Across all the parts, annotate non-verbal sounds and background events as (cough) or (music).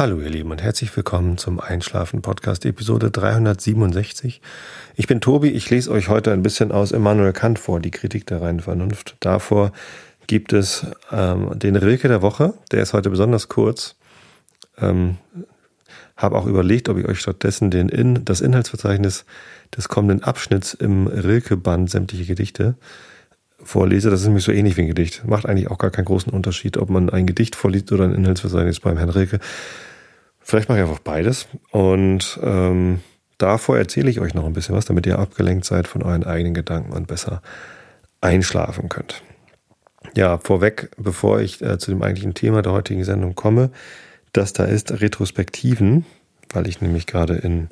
Hallo ihr Lieben und herzlich willkommen zum Einschlafen Podcast Episode 367. Ich bin Tobi, ich lese euch heute ein bisschen aus Immanuel Kant vor, die Kritik der reinen Vernunft. Davor gibt es ähm, den Rilke der Woche, der ist heute besonders kurz. Ähm, habe auch überlegt, ob ich euch stattdessen den In das Inhaltsverzeichnis des kommenden Abschnitts im Rilke-Band sämtliche Gedichte vorlese. Das ist nämlich so ähnlich wie ein Gedicht. Macht eigentlich auch gar keinen großen Unterschied, ob man ein Gedicht vorliest oder ein Inhaltsverzeichnis beim Herrn Rilke. Vielleicht mache ich einfach beides. Und ähm, davor erzähle ich euch noch ein bisschen was, damit ihr abgelenkt seid von euren eigenen Gedanken und besser einschlafen könnt. Ja, vorweg, bevor ich äh, zu dem eigentlichen Thema der heutigen Sendung komme, das da ist Retrospektiven, weil ich nämlich gerade in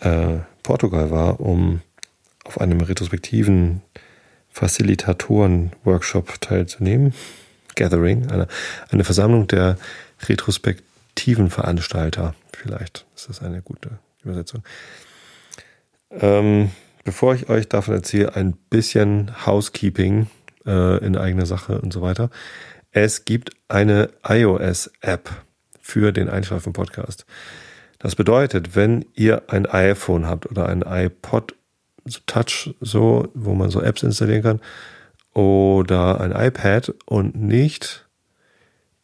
äh, Portugal war, um auf einem retrospektiven Facilitatoren-Workshop teilzunehmen. Gathering, eine, eine Versammlung der Retrospekt aktiven Veranstalter. Vielleicht ist das eine gute Übersetzung. Ähm, bevor ich euch davon erzähle, ein bisschen Housekeeping äh, in eigener Sache und so weiter. Es gibt eine iOS-App für den Einschlafen-Podcast. Das bedeutet, wenn ihr ein iPhone habt oder ein iPod Touch, so, wo man so Apps installieren kann, oder ein iPad und nicht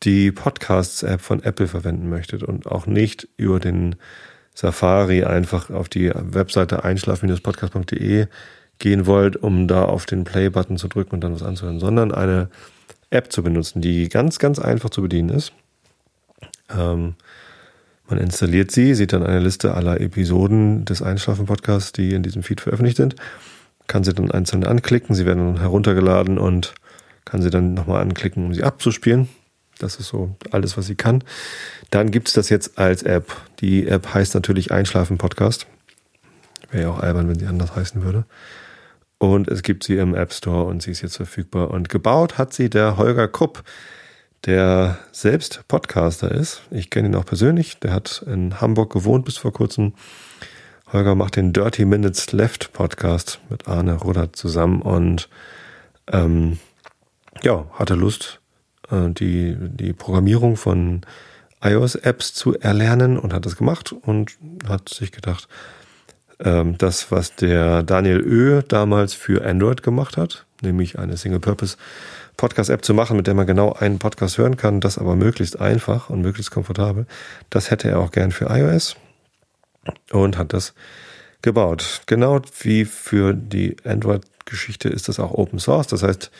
die Podcasts-App von Apple verwenden möchtet und auch nicht über den Safari einfach auf die Webseite einschlafen-podcast.de gehen wollt, um da auf den Play-Button zu drücken und dann was anzuhören, sondern eine App zu benutzen, die ganz, ganz einfach zu bedienen ist. Ähm, man installiert sie, sieht dann eine Liste aller Episoden des Einschlafen-Podcasts, die in diesem Feed veröffentlicht sind, kann sie dann einzeln anklicken, sie werden dann heruntergeladen und kann sie dann nochmal anklicken, um sie abzuspielen. Das ist so alles, was sie kann. Dann gibt es das jetzt als App. Die App heißt natürlich Einschlafen Podcast. Wäre ja auch albern, wenn sie anders heißen würde. Und es gibt sie im App Store und sie ist jetzt verfügbar. Und gebaut hat sie der Holger Krupp, der selbst Podcaster ist. Ich kenne ihn auch persönlich. Der hat in Hamburg gewohnt bis vor kurzem. Holger macht den Dirty Minutes Left Podcast mit Arne Rudert zusammen und ähm, ja, hatte Lust, die, die Programmierung von iOS-Apps zu erlernen und hat das gemacht und hat sich gedacht, ähm, das, was der Daniel Ö damals für Android gemacht hat, nämlich eine Single-Purpose Podcast-App zu machen, mit der man genau einen Podcast hören kann, das aber möglichst einfach und möglichst komfortabel, das hätte er auch gern für iOS und hat das gebaut. Genau wie für die Android-Geschichte ist das auch Open Source. Das heißt,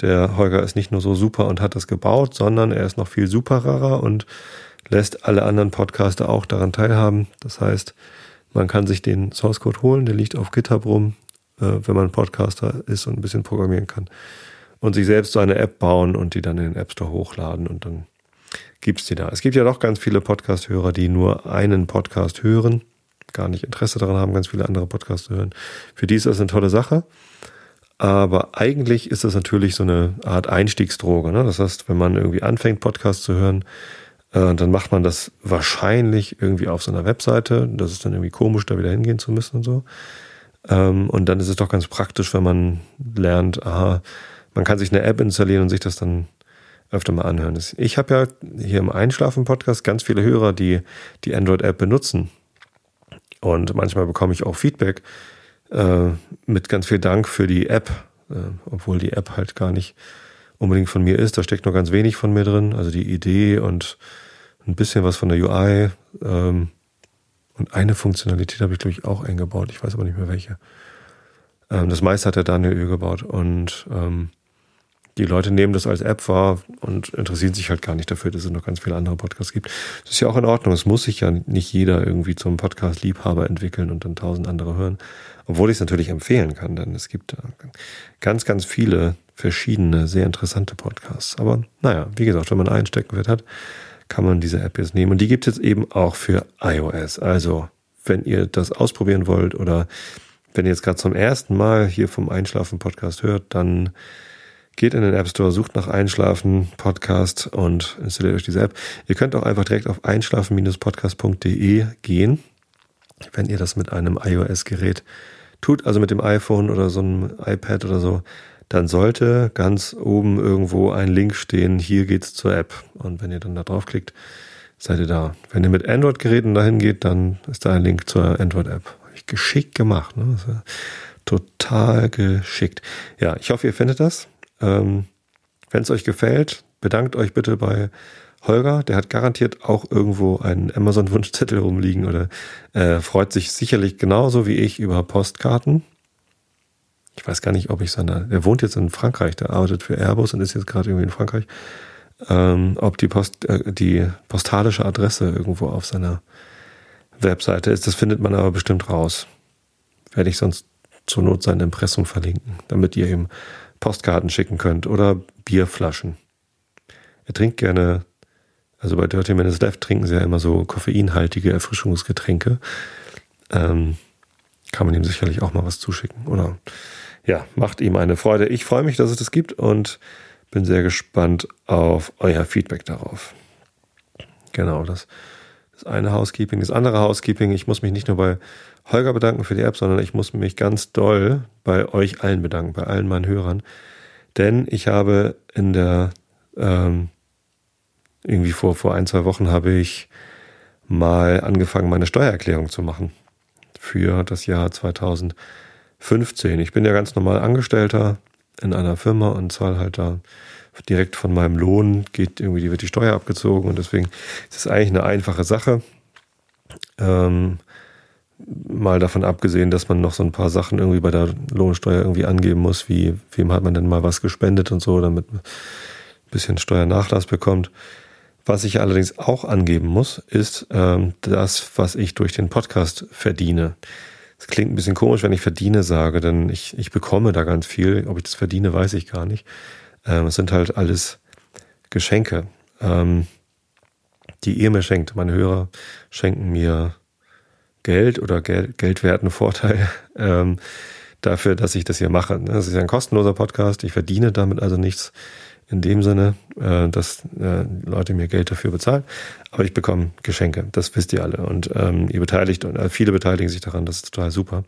der Holger ist nicht nur so super und hat das gebaut, sondern er ist noch viel superer und lässt alle anderen Podcaster auch daran teilhaben. Das heißt, man kann sich den Source Code holen, der liegt auf GitHub rum, äh, wenn man Podcaster ist und ein bisschen programmieren kann. Und sich selbst so eine App bauen und die dann in den App Store hochladen und dann gibt's die da. Es gibt ja doch ganz viele Podcast-Hörer, die nur einen Podcast hören, gar nicht Interesse daran haben, ganz viele andere Podcasts zu hören. Für die ist das eine tolle Sache. Aber eigentlich ist das natürlich so eine Art Einstiegsdroge. Ne? Das heißt, wenn man irgendwie anfängt, Podcasts zu hören, äh, dann macht man das wahrscheinlich irgendwie auf so einer Webseite. Das ist dann irgendwie komisch, da wieder hingehen zu müssen und so. Ähm, und dann ist es doch ganz praktisch, wenn man lernt, aha, man kann sich eine App installieren und sich das dann öfter mal anhören. Ich habe ja hier im Einschlafen-Podcast ganz viele Hörer, die die Android-App benutzen. Und manchmal bekomme ich auch Feedback, äh, mit ganz viel Dank für die App, äh, obwohl die App halt gar nicht unbedingt von mir ist. Da steckt nur ganz wenig von mir drin, also die Idee und ein bisschen was von der UI. Ähm, und eine Funktionalität habe ich, glaube ich, auch eingebaut. Ich weiß aber nicht mehr welche. Ähm, das meiste hat der Daniel Ö gebaut. Und ähm, die Leute nehmen das als App wahr und interessieren sich halt gar nicht dafür, dass es noch ganz viele andere Podcasts gibt. Das ist ja auch in Ordnung. Es muss sich ja nicht jeder irgendwie zum Podcast-Liebhaber entwickeln und dann tausend andere hören. Obwohl ich es natürlich empfehlen kann, denn es gibt ganz, ganz viele verschiedene, sehr interessante Podcasts. Aber naja, wie gesagt, wenn man einen Steckenwert hat, kann man diese App jetzt nehmen. Und die gibt es jetzt eben auch für iOS. Also, wenn ihr das ausprobieren wollt oder wenn ihr jetzt gerade zum ersten Mal hier vom Einschlafen-Podcast hört, dann geht in den App Store, sucht nach Einschlafen Podcast und installiert euch diese App. Ihr könnt auch einfach direkt auf einschlafen-podcast.de gehen, wenn ihr das mit einem iOS-Gerät tut, also mit dem iPhone oder so einem iPad oder so, dann sollte ganz oben irgendwo ein Link stehen, hier geht's zur App. Und wenn ihr dann da draufklickt, seid ihr da. Wenn ihr mit Android-Geräten dahin geht, dann ist da ein Link zur Android-App. Geschickt gemacht. Ne? total geschickt. Ja, ich hoffe, ihr findet das. Ähm, Wenn es euch gefällt, bedankt euch bitte bei Holger. Der hat garantiert auch irgendwo einen Amazon-Wunschzettel rumliegen oder äh, freut sich sicherlich genauso wie ich über Postkarten. Ich weiß gar nicht, ob ich seine. Er wohnt jetzt in Frankreich, der arbeitet für Airbus und ist jetzt gerade irgendwie in Frankreich ähm, ob die, Post, äh, die postalische Adresse irgendwo auf seiner Webseite ist. Das findet man aber bestimmt raus. Werde ich sonst zur Not sein Impressum verlinken, damit ihr ihm Postkarten schicken könnt oder Bierflaschen. Er trinkt gerne, also bei Dirty Minutes Left trinken sie ja immer so koffeinhaltige Erfrischungsgetränke. Ähm, kann man ihm sicherlich auch mal was zuschicken. Oder ja, macht ihm eine Freude. Ich freue mich, dass es das gibt und bin sehr gespannt auf euer Feedback darauf. Genau, das, das eine Housekeeping. Das andere Housekeeping, ich muss mich nicht nur bei Holger bedanken für die App, sondern ich muss mich ganz doll bei euch allen bedanken, bei allen meinen Hörern. Denn ich habe in der, ähm, irgendwie vor, vor ein, zwei Wochen habe ich mal angefangen, meine Steuererklärung zu machen für das Jahr 2015. Ich bin ja ganz normal Angestellter in einer Firma und zahle halt da direkt von meinem Lohn, geht irgendwie, wird die Steuer abgezogen und deswegen ist es eigentlich eine einfache Sache. Ähm, mal davon abgesehen, dass man noch so ein paar Sachen irgendwie bei der Lohnsteuer irgendwie angeben muss, wie wem hat man denn mal was gespendet und so, damit man ein bisschen Steuernachlass bekommt. Was ich allerdings auch angeben muss, ist ähm, das, was ich durch den Podcast verdiene. Es klingt ein bisschen komisch, wenn ich verdiene sage, denn ich, ich bekomme da ganz viel. Ob ich das verdiene, weiß ich gar nicht. Ähm, es sind halt alles Geschenke, ähm, die ihr mir schenkt. Meine Hörer schenken mir Geld oder Geld, geldwerten Vorteil (laughs) ähm, dafür, dass ich das hier mache. Das ist ja ein kostenloser Podcast. Ich verdiene damit also nichts in dem Sinne, äh, dass äh, Leute mir Geld dafür bezahlen. Aber ich bekomme Geschenke, das wisst ihr alle. Und ähm, ihr beteiligt und äh, viele beteiligen sich daran, das ist total super.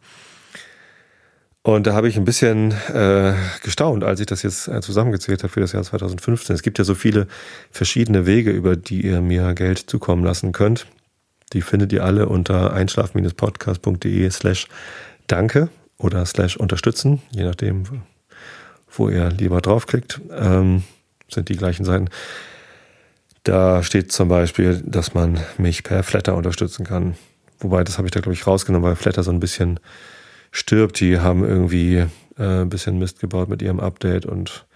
Und da habe ich ein bisschen äh, gestaunt, als ich das jetzt äh, zusammengezählt habe für das Jahr 2015. Es gibt ja so viele verschiedene Wege, über die ihr mir Geld zukommen lassen könnt. Die findet ihr alle unter einschlaf-podcast.de slash danke oder slash unterstützen, je nachdem, wo ihr lieber draufklickt. Ähm, sind die gleichen Seiten. Da steht zum Beispiel, dass man mich per Flatter unterstützen kann. Wobei, das habe ich da, glaube ich, rausgenommen, weil Flatter so ein bisschen stirbt. Die haben irgendwie äh, ein bisschen Mist gebaut mit ihrem Update und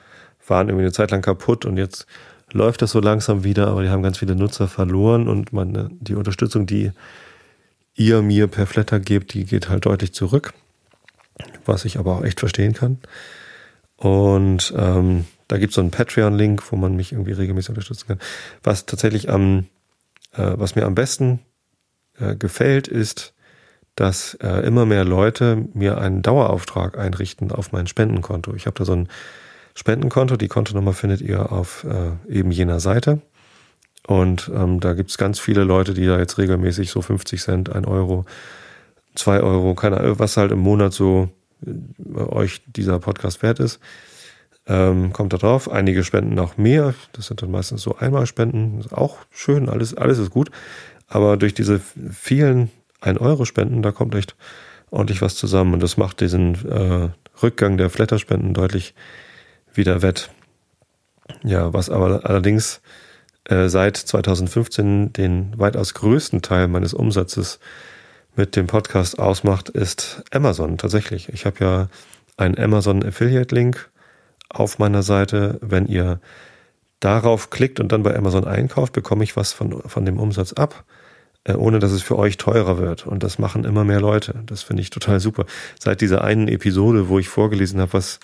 waren irgendwie eine Zeit lang kaputt und jetzt läuft das so langsam wieder, aber die haben ganz viele Nutzer verloren und man, die Unterstützung, die ihr mir per Flatter gebt, die geht halt deutlich zurück, was ich aber auch echt verstehen kann. Und ähm, da gibt es so einen Patreon-Link, wo man mich irgendwie regelmäßig unterstützen kann. Was tatsächlich am, äh, was mir am besten äh, gefällt, ist, dass äh, immer mehr Leute mir einen Dauerauftrag einrichten auf mein Spendenkonto. Ich habe da so ein Spendenkonto. Die Kontonummer findet ihr auf äh, eben jener Seite. Und ähm, da gibt es ganz viele Leute, die da jetzt regelmäßig so 50 Cent, 1 Euro, 2 Euro, keine Ahnung, was halt im Monat so äh, euch dieser Podcast wert ist. Ähm, kommt da drauf. Einige spenden auch mehr. Das sind dann meistens so Einmalspenden. Ist auch schön, alles, alles ist gut. Aber durch diese vielen 1-Euro-Spenden, da kommt echt ordentlich was zusammen. Und das macht diesen äh, Rückgang der Flatterspenden deutlich wieder wett. Ja, was aber allerdings äh, seit 2015 den weitaus größten Teil meines Umsatzes mit dem Podcast ausmacht, ist Amazon tatsächlich. Ich habe ja einen Amazon Affiliate Link auf meiner Seite. Wenn ihr darauf klickt und dann bei Amazon einkauft, bekomme ich was von, von dem Umsatz ab, ohne dass es für euch teurer wird. Und das machen immer mehr Leute. Das finde ich total super. Seit dieser einen Episode, wo ich vorgelesen habe, was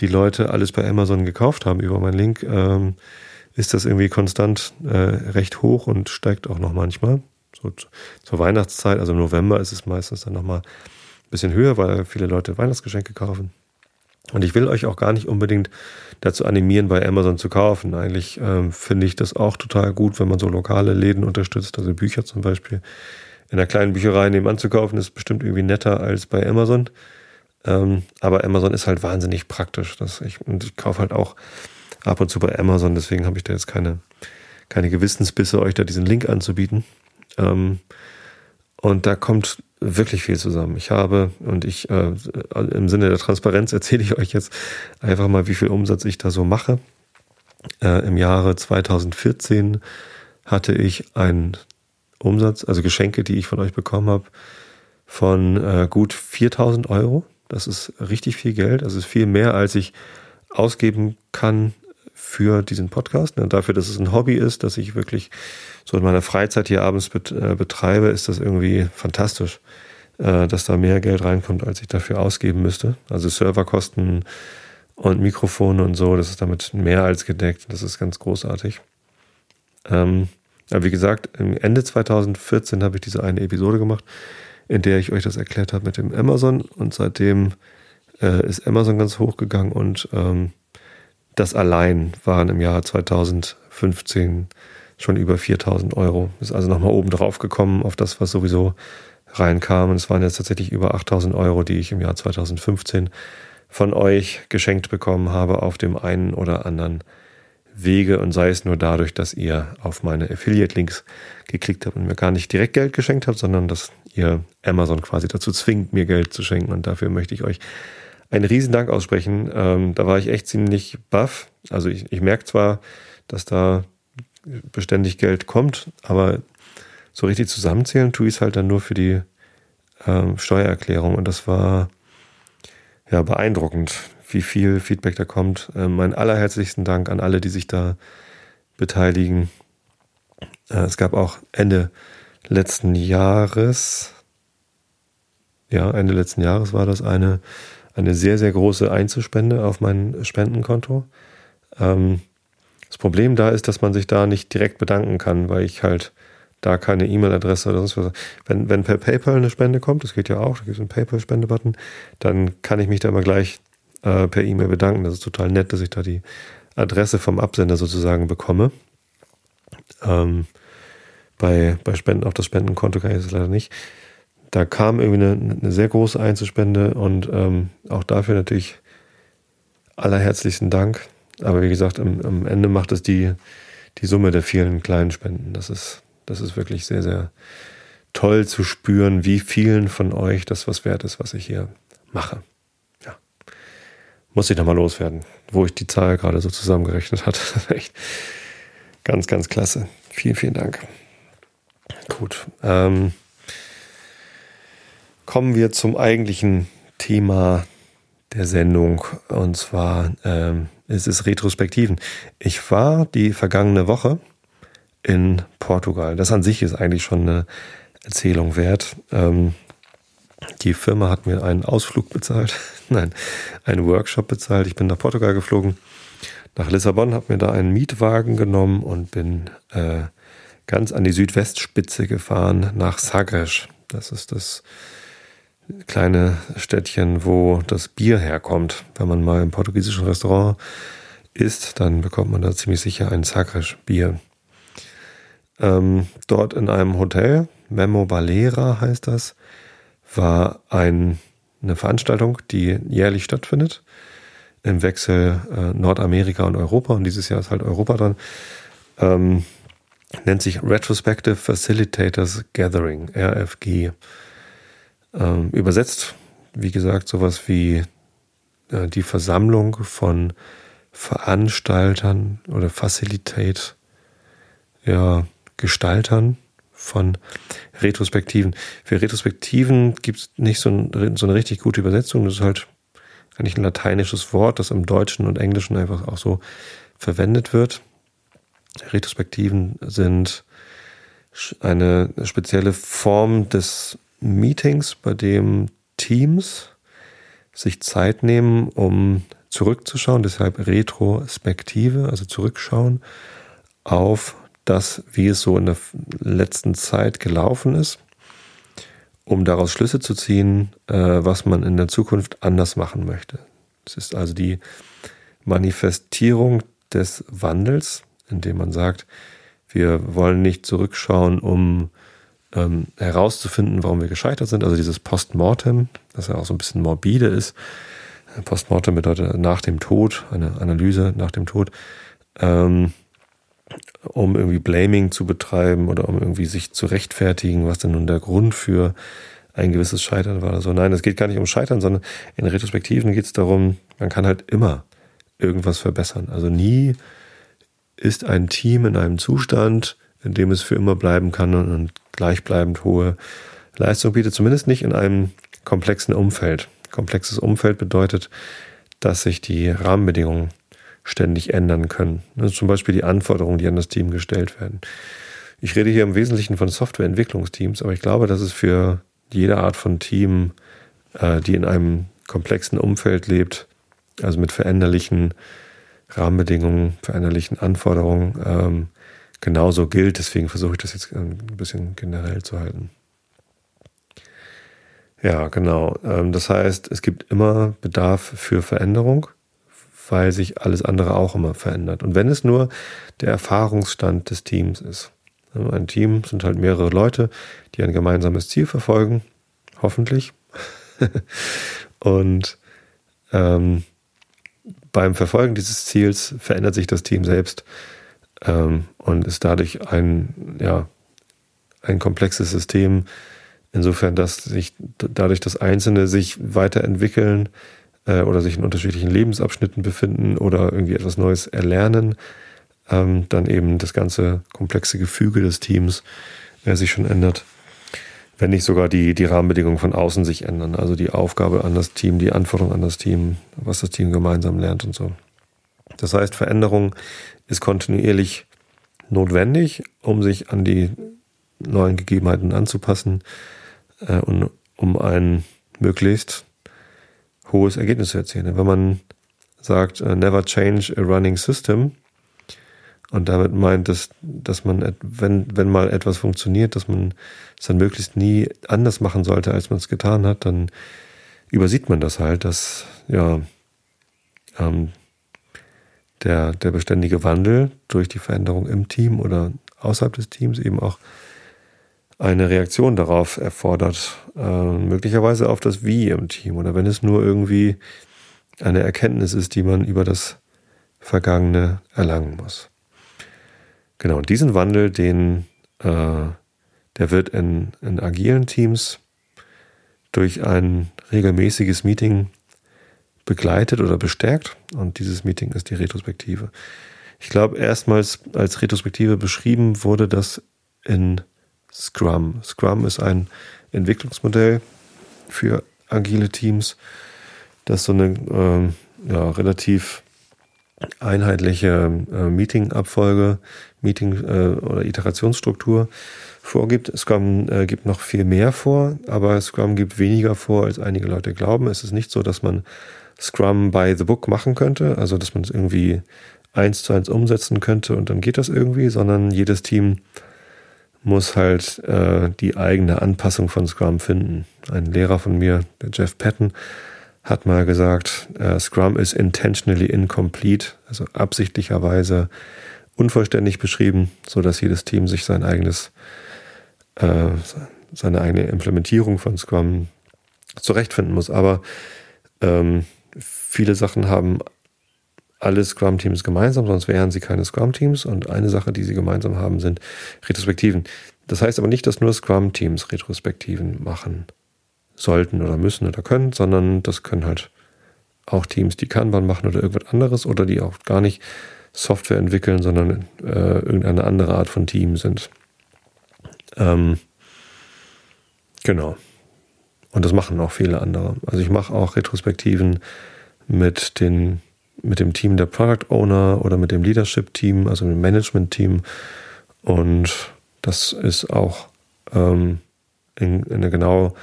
die Leute alles bei Amazon gekauft haben über meinen Link, ähm, ist das irgendwie konstant äh, recht hoch und steigt auch noch manchmal. So zur Weihnachtszeit, also im November ist es meistens dann nochmal ein bisschen höher, weil viele Leute Weihnachtsgeschenke kaufen. Und ich will euch auch gar nicht unbedingt dazu animieren, bei Amazon zu kaufen. Eigentlich ähm, finde ich das auch total gut, wenn man so lokale Läden unterstützt, also Bücher zum Beispiel. In einer kleinen Bücherei nebenan zu kaufen, ist bestimmt irgendwie netter als bei Amazon. Ähm, aber Amazon ist halt wahnsinnig praktisch. Das ich, und ich kaufe halt auch ab und zu bei Amazon, deswegen habe ich da jetzt keine, keine Gewissensbisse, euch da diesen Link anzubieten. Ähm, und da kommt wirklich viel zusammen. Ich habe, und ich äh, im Sinne der Transparenz (laughs) erzähle ich euch jetzt einfach mal, wie viel Umsatz ich da so mache. Äh, Im Jahre 2014 hatte ich einen Umsatz, also Geschenke, die ich von euch bekommen habe, von äh, gut 4000 Euro. Das ist richtig viel Geld. Das ist viel mehr, als ich ausgeben kann für diesen Podcast. Und dafür, dass es ein Hobby ist, dass ich wirklich so in meiner Freizeit hier abends äh, betreibe, ist das irgendwie fantastisch, äh, dass da mehr Geld reinkommt, als ich dafür ausgeben müsste. Also Serverkosten und Mikrofone und so, das ist damit mehr als gedeckt. Das ist ganz großartig. Ähm, aber wie gesagt, Ende 2014 habe ich diese eine Episode gemacht, in der ich euch das erklärt habe mit dem Amazon und seitdem äh, ist Amazon ganz hochgegangen und ähm, das allein waren im Jahr 2015 schon über 4000 Euro. Ist also nochmal oben drauf gekommen auf das, was sowieso reinkam. Und es waren jetzt tatsächlich über 8000 Euro, die ich im Jahr 2015 von euch geschenkt bekommen habe auf dem einen oder anderen Wege und sei es nur dadurch, dass ihr auf meine Affiliate-Links geklickt habt und mir gar nicht direkt Geld geschenkt habt, sondern dass ihr Amazon quasi dazu zwingt, mir Geld zu schenken. Und dafür möchte ich euch einen riesen Dank aussprechen. Ähm, da war ich echt ziemlich baff. Also ich, ich merke zwar, dass da beständig Geld kommt, aber so richtig zusammenzählen tue ich es halt dann nur für die ähm, Steuererklärung. Und das war ja beeindruckend, wie viel Feedback da kommt. Ähm, mein allerherzlichsten Dank an alle, die sich da beteiligen. Äh, es gab auch Ende letzten Jahres, ja, Ende letzten Jahres war das eine eine sehr, sehr große Einzelspende auf mein Spendenkonto. Ähm, das Problem da ist, dass man sich da nicht direkt bedanken kann, weil ich halt da keine E-Mail-Adresse oder sonst was. Wenn, wenn per PayPal eine Spende kommt, das geht ja auch, da gibt es einen PayPal-Spende-Button, dann kann ich mich da immer gleich äh, per E-Mail bedanken. Das ist total nett, dass ich da die Adresse vom Absender sozusagen bekomme. Ähm, bei, bei Spenden auf das Spendenkonto kann ich das leider nicht da kam irgendwie eine, eine sehr große Einzelspende und ähm, auch dafür natürlich allerherzlichsten Dank. Aber wie gesagt, am, am Ende macht es die, die Summe der vielen kleinen Spenden. Das ist, das ist wirklich sehr, sehr toll zu spüren, wie vielen von euch das was wert ist, was ich hier mache. Ja. Muss ich nochmal loswerden, wo ich die Zahl gerade so zusammengerechnet hatte. (laughs) echt ganz, ganz klasse. Vielen, vielen Dank. Gut. Ähm, kommen wir zum eigentlichen Thema der Sendung. Und zwar ähm, ist es Retrospektiven. Ich war die vergangene Woche in Portugal. Das an sich ist eigentlich schon eine Erzählung wert. Ähm, die Firma hat mir einen Ausflug bezahlt, (laughs) nein, einen Workshop bezahlt. Ich bin nach Portugal geflogen, nach Lissabon, habe mir da einen Mietwagen genommen und bin äh, ganz an die Südwestspitze gefahren nach Sagres. Das ist das kleine Städtchen, wo das Bier herkommt. Wenn man mal im portugiesischen Restaurant isst, dann bekommt man da ziemlich sicher ein Sagres-Bier. Ähm, dort in einem Hotel, Memo Balera heißt das, war ein, eine Veranstaltung, die jährlich stattfindet, im Wechsel äh, Nordamerika und Europa. Und dieses Jahr ist halt Europa dran. Ähm, nennt sich Retrospective Facilitators Gathering, RFG. Ähm, übersetzt, wie gesagt, sowas wie äh, die Versammlung von Veranstaltern oder Facilitate, ja, Gestaltern von Retrospektiven. Für Retrospektiven gibt es nicht so, ein, so, eine richtig gute Übersetzung. Das ist halt eigentlich ein lateinisches Wort, das im Deutschen und Englischen einfach auch so verwendet wird. Retrospektiven sind eine spezielle Form des Meetings, bei dem Teams sich Zeit nehmen, um zurückzuschauen, deshalb Retrospektive, also zurückschauen auf das, wie es so in der letzten Zeit gelaufen ist, um daraus Schlüsse zu ziehen, äh, was man in der Zukunft anders machen möchte. Es ist also die Manifestierung des Wandels, indem man sagt, wir wollen nicht zurückschauen, um ähm, herauszufinden, warum wir gescheitert sind. Also dieses Postmortem, das ja auch so ein bisschen morbide ist. Postmortem bedeutet nach dem Tod, eine Analyse nach dem Tod. Ähm, um irgendwie Blaming zu betreiben oder um irgendwie sich zu rechtfertigen, was denn nun der Grund für ein gewisses Scheitern war. Also nein, es geht gar nicht um Scheitern, sondern in Retrospektiven geht es darum, man kann halt immer irgendwas verbessern. Also nie ist ein Team in einem Zustand, in dem es für immer bleiben kann und gleichbleibend hohe Leistung bietet, zumindest nicht in einem komplexen Umfeld. Komplexes Umfeld bedeutet, dass sich die Rahmenbedingungen ständig ändern können. Also zum Beispiel die Anforderungen, die an das Team gestellt werden. Ich rede hier im Wesentlichen von Softwareentwicklungsteams, aber ich glaube, dass es für jede Art von Team, äh, die in einem komplexen Umfeld lebt, also mit veränderlichen Rahmenbedingungen, veränderlichen Anforderungen, ähm, genauso gilt. Deswegen versuche ich das jetzt ein bisschen generell zu halten. Ja, genau. Ähm, das heißt, es gibt immer Bedarf für Veränderung, weil sich alles andere auch immer verändert. Und wenn es nur der Erfahrungsstand des Teams ist. Ein Team sind halt mehrere Leute, die ein gemeinsames Ziel verfolgen, hoffentlich. (laughs) Und ähm, beim Verfolgen dieses Ziels verändert sich das Team selbst ähm, und ist dadurch ein, ja, ein komplexes System, insofern, dass sich dadurch, dass Einzelne sich weiterentwickeln äh, oder sich in unterschiedlichen Lebensabschnitten befinden oder irgendwie etwas Neues erlernen, ähm, dann eben das ganze komplexe Gefüge des Teams äh, sich schon ändert. Wenn nicht sogar die, die Rahmenbedingungen von außen sich ändern. Also die Aufgabe an das Team, die Anforderungen an das Team, was das Team gemeinsam lernt und so. Das heißt, Veränderung ist kontinuierlich notwendig, um sich an die neuen Gegebenheiten anzupassen äh, und um ein möglichst hohes Ergebnis zu erzielen. Wenn man sagt, uh, never change a running system, und damit meint es, dass man, wenn, wenn mal etwas funktioniert, dass man es dann möglichst nie anders machen sollte, als man es getan hat, dann übersieht man das halt, dass ja ähm, der, der beständige Wandel durch die Veränderung im Team oder außerhalb des Teams eben auch eine Reaktion darauf erfordert, äh, möglicherweise auf das Wie im Team oder wenn es nur irgendwie eine Erkenntnis ist, die man über das Vergangene erlangen muss. Genau, und diesen Wandel, den, äh, der wird in, in agilen Teams durch ein regelmäßiges Meeting begleitet oder bestärkt. Und dieses Meeting ist die Retrospektive. Ich glaube, erstmals als Retrospektive beschrieben wurde das in Scrum. Scrum ist ein Entwicklungsmodell für agile Teams, das so eine äh, ja, relativ einheitliche äh, Meeting-Abfolge, Meeting- äh, oder Iterationsstruktur vorgibt. Scrum äh, gibt noch viel mehr vor, aber Scrum gibt weniger vor, als einige Leute glauben. Es ist nicht so, dass man Scrum by the Book machen könnte, also dass man es irgendwie eins zu eins umsetzen könnte und dann geht das irgendwie, sondern jedes Team muss halt äh, die eigene Anpassung von Scrum finden. Ein Lehrer von mir, der Jeff Patton, hat mal gesagt, äh, Scrum ist intentionally incomplete, also absichtlicherweise unvollständig beschrieben, so dass jedes Team sich sein eigenes, äh, seine eigene Implementierung von Scrum zurechtfinden muss. Aber ähm, viele Sachen haben alle Scrum-Teams gemeinsam, sonst wären sie keine Scrum-Teams. Und eine Sache, die sie gemeinsam haben, sind Retrospektiven. Das heißt aber nicht, dass nur Scrum-Teams Retrospektiven machen sollten oder müssen oder können, sondern das können halt auch Teams, die Kanban machen oder irgendwas anderes oder die auch gar nicht Software entwickeln, sondern äh, irgendeine andere Art von Team sind. Ähm, genau. Und das machen auch viele andere. Also ich mache auch Retrospektiven mit den mit dem Team der Product Owner oder mit dem Leadership Team, also dem Management Team. Und das ist auch ähm, in, in genau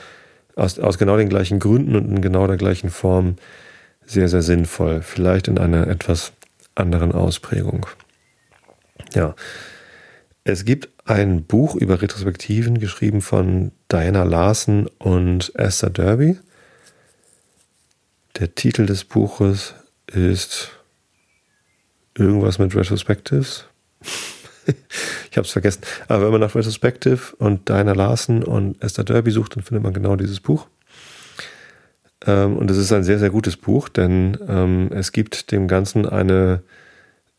aus, aus genau den gleichen Gründen und in genau der gleichen Form sehr, sehr sinnvoll. Vielleicht in einer etwas anderen Ausprägung. Ja. Es gibt ein Buch über Retrospektiven, geschrieben von Diana Larson und Esther Derby. Der Titel des Buches ist irgendwas mit Retrospectives. (laughs) ich habe es vergessen. Aber wenn man nach Retrospective und Diana Larson und Esther Derby sucht, dann findet man genau dieses Buch. Ähm, und es ist ein sehr, sehr gutes Buch, denn ähm, es gibt dem Ganzen eine,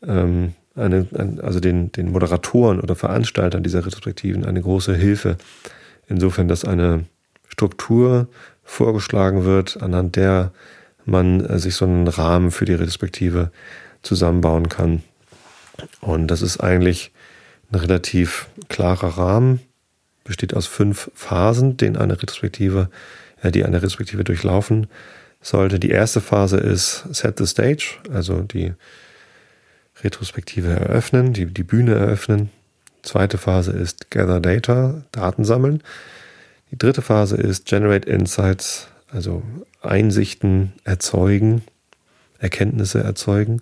ähm, eine, also den, den Moderatoren oder Veranstaltern dieser Retrospektiven eine große Hilfe. Insofern, dass eine Struktur vorgeschlagen wird, anhand der man äh, sich so einen Rahmen für die Retrospektive zusammenbauen kann. Und das ist eigentlich ein relativ klarer Rahmen, besteht aus fünf Phasen, den eine Retrospektive, äh, die eine Retrospektive durchlaufen sollte. Die erste Phase ist Set the Stage, also die Retrospektive eröffnen, die, die Bühne eröffnen. Zweite Phase ist Gather Data, Daten sammeln. Die dritte Phase ist Generate Insights, also Einsichten erzeugen, Erkenntnisse erzeugen.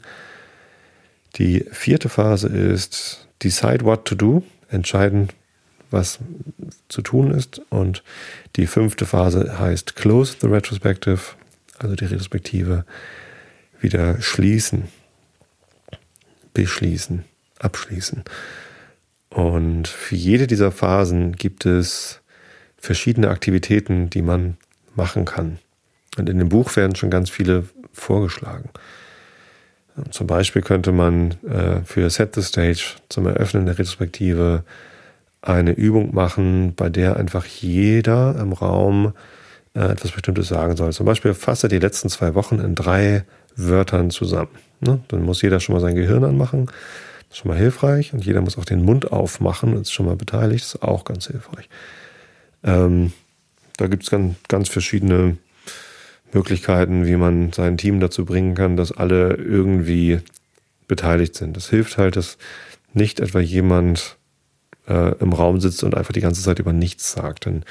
Die vierte Phase ist Decide what to do, entscheiden, was zu tun ist. Und die fünfte Phase heißt Close the Retrospective, also die Retrospektive wieder schließen, beschließen, abschließen. Und für jede dieser Phasen gibt es verschiedene Aktivitäten, die man machen kann. Und in dem Buch werden schon ganz viele vorgeschlagen. Zum Beispiel könnte man äh, für Set the Stage zum Eröffnen der Retrospektive eine Übung machen, bei der einfach jeder im Raum äh, etwas Bestimmtes sagen soll. Zum Beispiel fasse die letzten zwei Wochen in drei Wörtern zusammen. Ne? Dann muss jeder schon mal sein Gehirn anmachen. Das ist schon mal hilfreich. Und jeder muss auch den Mund aufmachen ist schon mal beteiligt. Das ist auch ganz hilfreich. Ähm, da gibt es ganz, ganz verschiedene Möglichkeiten, wie man sein Team dazu bringen kann, dass alle irgendwie beteiligt sind. Das hilft halt, dass nicht etwa jemand äh, im Raum sitzt und einfach die ganze Zeit über nichts sagt. Denn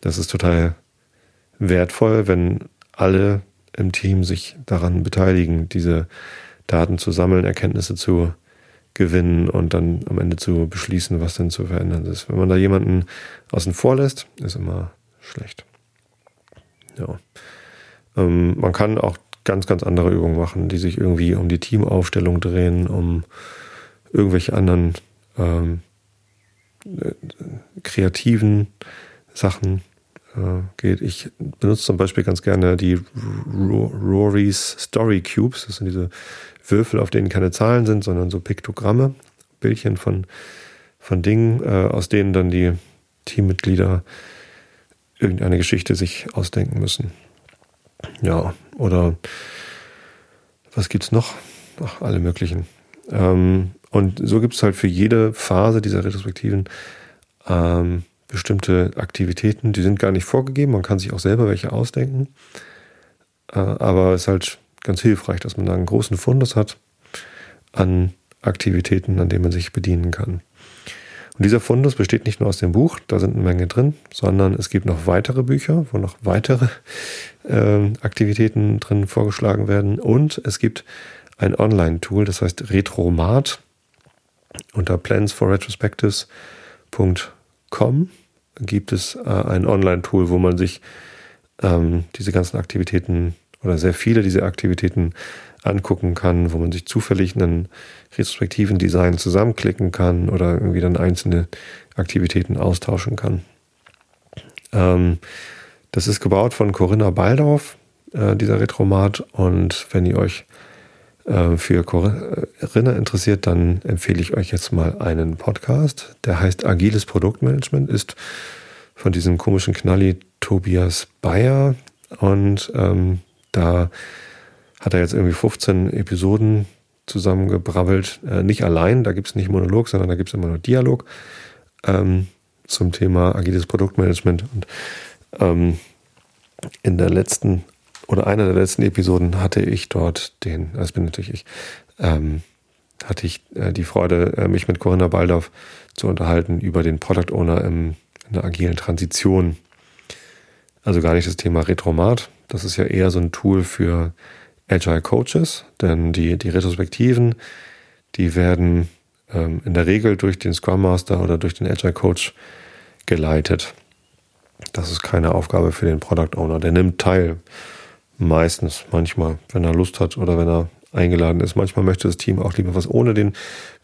das ist total wertvoll, wenn alle im Team sich daran beteiligen, diese Daten zu sammeln, Erkenntnisse zu gewinnen und dann am Ende zu beschließen, was denn zu verändern ist. Wenn man da jemanden außen vor lässt, ist immer schlecht. Ja. Ähm, man kann auch ganz, ganz andere Übungen machen, die sich irgendwie um die Teamaufstellung drehen, um irgendwelche anderen ähm, äh, kreativen Sachen äh, geht. Ich benutze zum Beispiel ganz gerne die Rory's Story Cubes. Das sind diese Würfel, auf denen keine Zahlen sind, sondern so Piktogramme, Bildchen von, von Dingen, äh, aus denen dann die Teammitglieder irgendeine Geschichte sich ausdenken müssen. Ja, oder was gibt's noch? Ach, alle möglichen. Ähm, und so gibt es halt für jede Phase dieser Retrospektiven ähm, bestimmte Aktivitäten, die sind gar nicht vorgegeben, man kann sich auch selber welche ausdenken. Äh, aber es ist halt ganz hilfreich, dass man da einen großen Fundus hat an Aktivitäten, an denen man sich bedienen kann. Und dieser Fundus besteht nicht nur aus dem Buch, da sind eine Menge drin, sondern es gibt noch weitere Bücher, wo noch weitere äh, Aktivitäten drin vorgeschlagen werden. Und es gibt ein Online-Tool, das heißt Retromat unter plansforretrospectives.com gibt es äh, ein Online-Tool, wo man sich ähm, diese ganzen Aktivitäten oder sehr viele dieser Aktivitäten angucken kann, wo man sich zufällig einen retrospektiven Design zusammenklicken kann oder irgendwie dann einzelne Aktivitäten austauschen kann. Ähm, das ist gebaut von Corinna Baldorf, äh, dieser Retromat. Und wenn ihr euch äh, für Corinna interessiert, dann empfehle ich euch jetzt mal einen Podcast, der heißt Agiles Produktmanagement, ist von diesem komischen Knalli Tobias Bayer. Und ähm, da hat er jetzt irgendwie 15 Episoden zusammengebrabbelt. Äh, nicht allein, da gibt es nicht Monolog, sondern da gibt es immer nur Dialog ähm, zum Thema agiles Produktmanagement. Und ähm, in der letzten oder einer der letzten Episoden hatte ich dort den, das bin natürlich ich, ähm, hatte ich äh, die Freude, äh, mich mit Corinna Baldorf zu unterhalten über den Product Owner im, in der agilen Transition. Also gar nicht das Thema Retromat. Das ist ja eher so ein Tool für Agile Coaches, denn die, die Retrospektiven, die werden ähm, in der Regel durch den Scrum Master oder durch den Agile Coach geleitet. Das ist keine Aufgabe für den Product Owner. Der nimmt teil. Meistens, manchmal, wenn er Lust hat oder wenn er eingeladen ist. Manchmal möchte das Team auch lieber was ohne den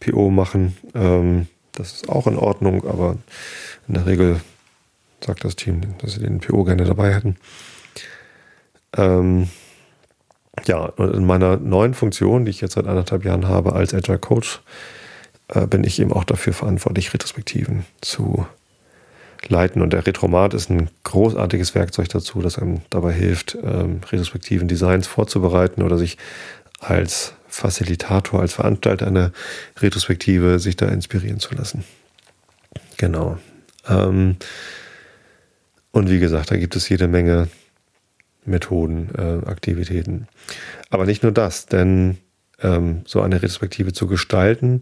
PO machen. Ähm, das ist auch in Ordnung, aber in der Regel sagt das Team, dass sie den PO gerne dabei hätten. Ähm, ja, und in meiner neuen Funktion, die ich jetzt seit anderthalb Jahren habe als Agile Coach, äh, bin ich eben auch dafür verantwortlich, Retrospektiven zu leiten. Und der Retromat ist ein großartiges Werkzeug dazu, das einem dabei hilft, ähm, retrospektiven Designs vorzubereiten oder sich als Facilitator, als Veranstalter einer Retrospektive sich da inspirieren zu lassen. Genau. Ähm, und wie gesagt, da gibt es jede Menge Methoden, äh, Aktivitäten. Aber nicht nur das, denn ähm, so eine Retrospektive zu gestalten,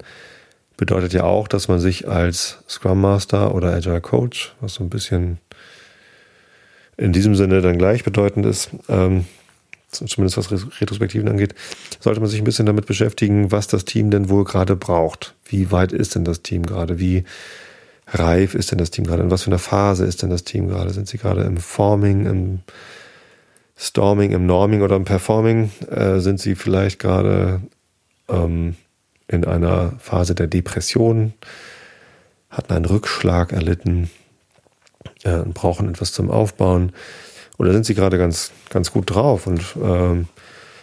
bedeutet ja auch, dass man sich als Scrum Master oder Agile Coach, was so ein bisschen in diesem Sinne dann gleichbedeutend ist, ähm, zumindest was Retrospektiven angeht, sollte man sich ein bisschen damit beschäftigen, was das Team denn wohl gerade braucht. Wie weit ist denn das Team gerade? Wie reif ist denn das Team gerade? In was für einer Phase ist denn das Team gerade? Sind sie gerade im Forming, im Storming, im Norming oder im Performing? Äh, sind sie vielleicht gerade ähm, in einer Phase der Depression, hatten einen Rückschlag erlitten, äh, brauchen etwas zum Aufbauen? Oder sind sie gerade ganz, ganz gut drauf und ähm,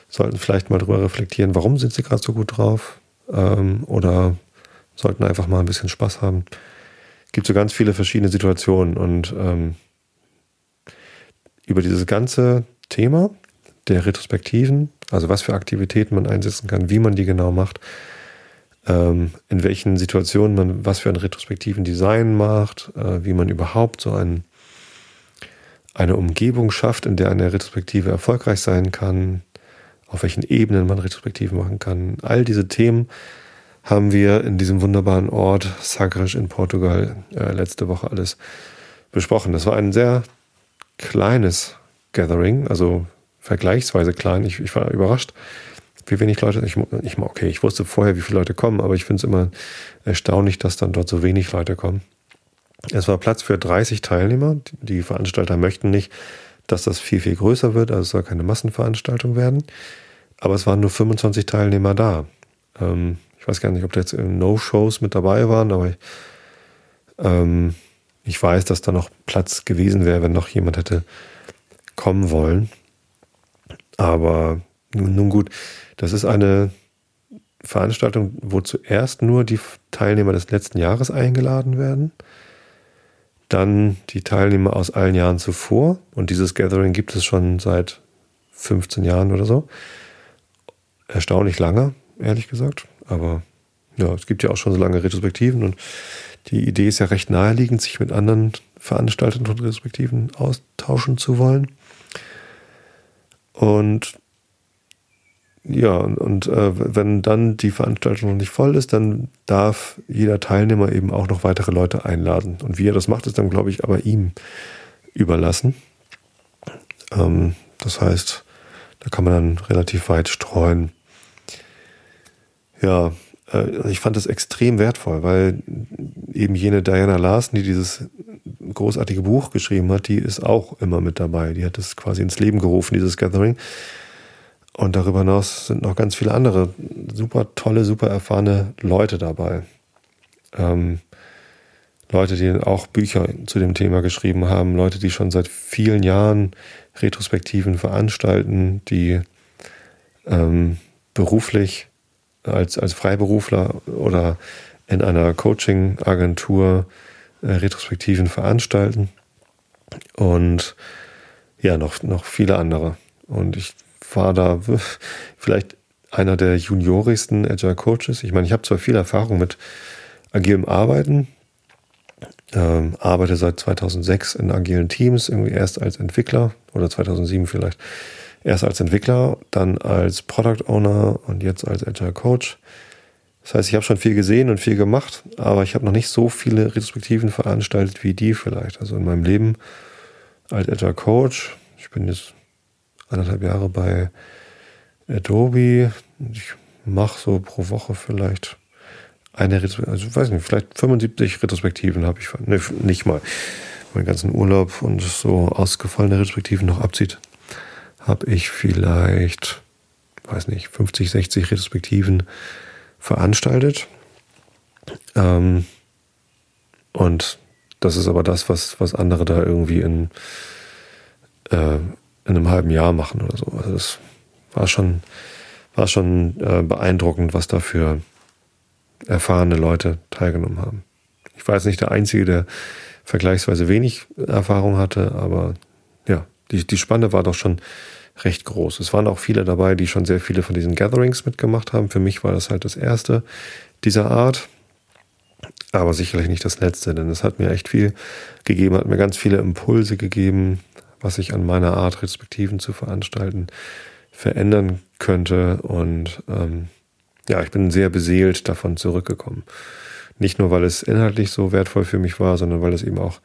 sollten vielleicht mal drüber reflektieren, warum sind sie gerade so gut drauf? Ähm, oder sollten einfach mal ein bisschen Spaß haben. Gibt so ganz viele verschiedene Situationen und ähm, über dieses ganze Thema der Retrospektiven, also was für Aktivitäten man einsetzen kann, wie man die genau macht, ähm, in welchen Situationen man was für ein retrospektiven Design macht, äh, wie man überhaupt so ein, eine Umgebung schafft, in der eine Retrospektive erfolgreich sein kann, auf welchen Ebenen man Retrospektiven machen kann. All diese Themen haben wir in diesem wunderbaren Ort Sagres in Portugal äh, letzte Woche alles besprochen. Das war ein sehr kleines Gathering, also vergleichsweise klein. Ich, ich war überrascht wie wenig Leute, ich, ich, okay, ich wusste vorher, wie viele Leute kommen, aber ich finde es immer erstaunlich, dass dann dort so wenig Leute kommen. Es war Platz für 30 Teilnehmer. Die Veranstalter möchten nicht, dass das viel, viel größer wird, also es soll keine Massenveranstaltung werden. Aber es waren nur 25 Teilnehmer da. Ähm, ich weiß gar nicht, ob da jetzt No-Shows mit dabei waren, aber ich, ähm, ich weiß, dass da noch Platz gewesen wäre, wenn noch jemand hätte kommen wollen. Aber nun, gut, das ist eine Veranstaltung, wo zuerst nur die Teilnehmer des letzten Jahres eingeladen werden, dann die Teilnehmer aus allen Jahren zuvor und dieses Gathering gibt es schon seit 15 Jahren oder so. Erstaunlich lange, ehrlich gesagt, aber ja, es gibt ja auch schon so lange Retrospektiven und die Idee ist ja recht naheliegend, sich mit anderen Veranstaltern von Retrospektiven austauschen zu wollen. Und ja, und, und äh, wenn dann die Veranstaltung noch nicht voll ist, dann darf jeder Teilnehmer eben auch noch weitere Leute einladen. Und wie er das macht, ist dann, glaube ich, aber ihm überlassen. Ähm, das heißt, da kann man dann relativ weit streuen. Ja, ich fand das extrem wertvoll, weil eben jene Diana Larsen, die dieses großartige Buch geschrieben hat, die ist auch immer mit dabei. Die hat es quasi ins Leben gerufen, dieses Gathering. Und darüber hinaus sind noch ganz viele andere super tolle, super erfahrene Leute dabei. Ähm, Leute, die auch Bücher zu dem Thema geschrieben haben, Leute, die schon seit vielen Jahren Retrospektiven veranstalten, die ähm, beruflich als, als Freiberufler oder in einer Coaching-Agentur äh, Retrospektiven veranstalten und ja, noch, noch viele andere. Und ich war da vielleicht einer der juniorigsten Agile Coaches. Ich meine, ich habe zwar viel Erfahrung mit agilem Arbeiten, ähm, arbeite seit 2006 in agilen Teams, irgendwie erst als Entwickler oder 2007 vielleicht, erst als Entwickler, dann als Product Owner und jetzt als Agile Coach. Das heißt, ich habe schon viel gesehen und viel gemacht, aber ich habe noch nicht so viele Retrospektiven veranstaltet wie die vielleicht. Also in meinem Leben als Agile Coach, ich bin jetzt anderthalb Jahre bei Adobe. Ich mache so pro Woche vielleicht eine Retrospektive, also ich weiß nicht, vielleicht 75 Retrospektiven habe ich, ne, nicht mal, meinen ganzen Urlaub und so ausgefallene Retrospektiven noch abzieht, habe ich vielleicht, weiß nicht, 50, 60 Retrospektiven veranstaltet. Ähm, und das ist aber das, was, was andere da irgendwie in, äh, in einem halben Jahr machen oder so. Also das war schon, war schon äh, beeindruckend, was da für erfahrene Leute teilgenommen haben. Ich war jetzt nicht der Einzige, der vergleichsweise wenig Erfahrung hatte, aber die, die Spanne war doch schon recht groß. Es waren auch viele dabei, die schon sehr viele von diesen Gatherings mitgemacht haben. Für mich war das halt das erste dieser Art, aber sicherlich nicht das letzte, denn es hat mir echt viel gegeben, hat mir ganz viele Impulse gegeben, was ich an meiner Art, Respektiven zu veranstalten, verändern könnte. Und ähm, ja, ich bin sehr beseelt davon zurückgekommen. Nicht nur, weil es inhaltlich so wertvoll für mich war, sondern weil es eben auch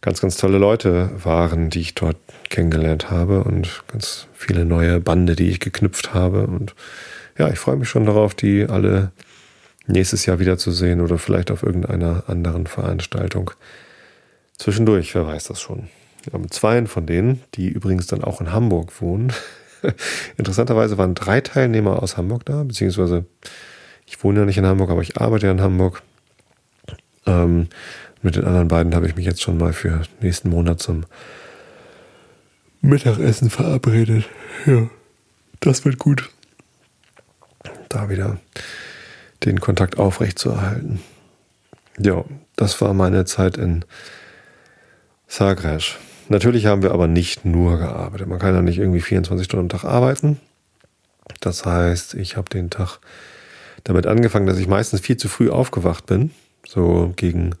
ganz, ganz tolle Leute waren, die ich dort kennengelernt habe und ganz viele neue Bande, die ich geknüpft habe. Und ja, ich freue mich schon darauf, die alle nächstes Jahr wiederzusehen oder vielleicht auf irgendeiner anderen Veranstaltung. Zwischendurch, wer weiß das schon. Ja, mit zweien von denen, die übrigens dann auch in Hamburg wohnen. (laughs) Interessanterweise waren drei Teilnehmer aus Hamburg da, beziehungsweise ich wohne ja nicht in Hamburg, aber ich arbeite ja in Hamburg. Ähm, mit den anderen beiden habe ich mich jetzt schon mal für nächsten Monat zum Mittagessen verabredet. Ja, das wird gut. Da wieder den Kontakt aufrechtzuerhalten. Ja, das war meine Zeit in Zagreb. Natürlich haben wir aber nicht nur gearbeitet. Man kann ja nicht irgendwie 24 Stunden am Tag arbeiten. Das heißt, ich habe den Tag damit angefangen, dass ich meistens viel zu früh aufgewacht bin. So gegen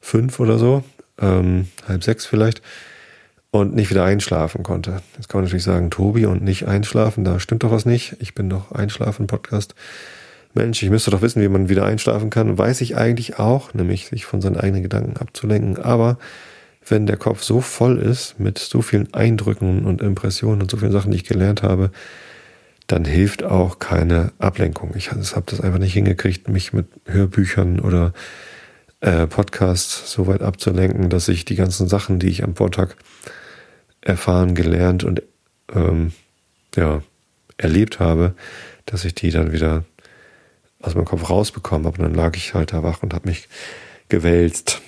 fünf oder so, ähm, halb sechs vielleicht, und nicht wieder einschlafen konnte. Jetzt kann man natürlich sagen, Tobi und nicht einschlafen, da stimmt doch was nicht. Ich bin doch Einschlafen-Podcast. Mensch, ich müsste doch wissen, wie man wieder einschlafen kann. Weiß ich eigentlich auch, nämlich sich von seinen eigenen Gedanken abzulenken. Aber wenn der Kopf so voll ist mit so vielen Eindrücken und Impressionen und so vielen Sachen, die ich gelernt habe, dann hilft auch keine Ablenkung. Ich habe das einfach nicht hingekriegt, mich mit Hörbüchern oder äh, Podcasts so weit abzulenken, dass ich die ganzen Sachen, die ich am Vortag erfahren, gelernt und ähm, ja, erlebt habe, dass ich die dann wieder aus meinem Kopf rausbekommen habe. Und dann lag ich halt da wach und habe mich gewälzt.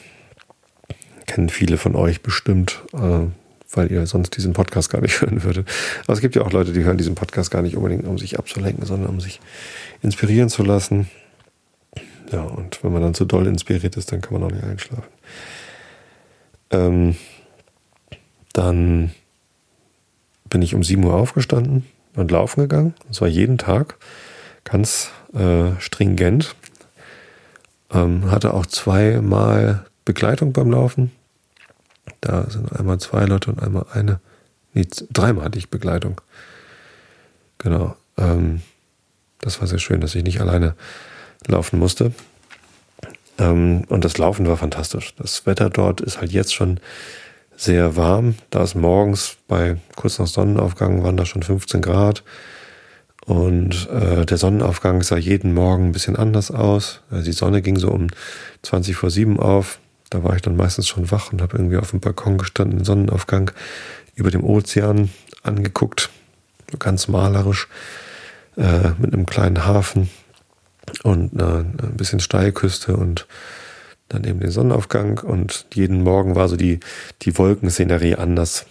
Kennen viele von euch bestimmt, äh, weil ihr sonst diesen Podcast gar nicht (laughs) hören würdet. Aber es gibt ja auch Leute, die hören diesen Podcast gar nicht unbedingt, um sich abzulenken, sondern um sich inspirieren zu lassen. Ja, und wenn man dann zu doll inspiriert ist, dann kann man auch nicht einschlafen. Ähm, dann bin ich um 7 Uhr aufgestanden und laufen gegangen. Und zwar jeden Tag. Ganz äh, stringent. Ähm, hatte auch zweimal Begleitung beim Laufen. Da sind einmal zwei Leute und einmal eine. Nee, dreimal hatte ich Begleitung. Genau. Ähm, das war sehr schön, dass ich nicht alleine laufen musste. Ähm, und das Laufen war fantastisch. Das Wetter dort ist halt jetzt schon sehr warm. Da ist morgens bei kurz nach Sonnenaufgang waren da schon 15 Grad. Und äh, der Sonnenaufgang sah jeden Morgen ein bisschen anders aus. Also die Sonne ging so um 20 vor 7 auf. Da war ich dann meistens schon wach und habe irgendwie auf dem Balkon gestanden, den Sonnenaufgang über dem Ozean angeguckt. Ganz malerisch, äh, mit einem kleinen Hafen und eine, ein bisschen Steilküste und dann eben den Sonnenaufgang. Und jeden Morgen war so die, die Wolkenszenerie anders.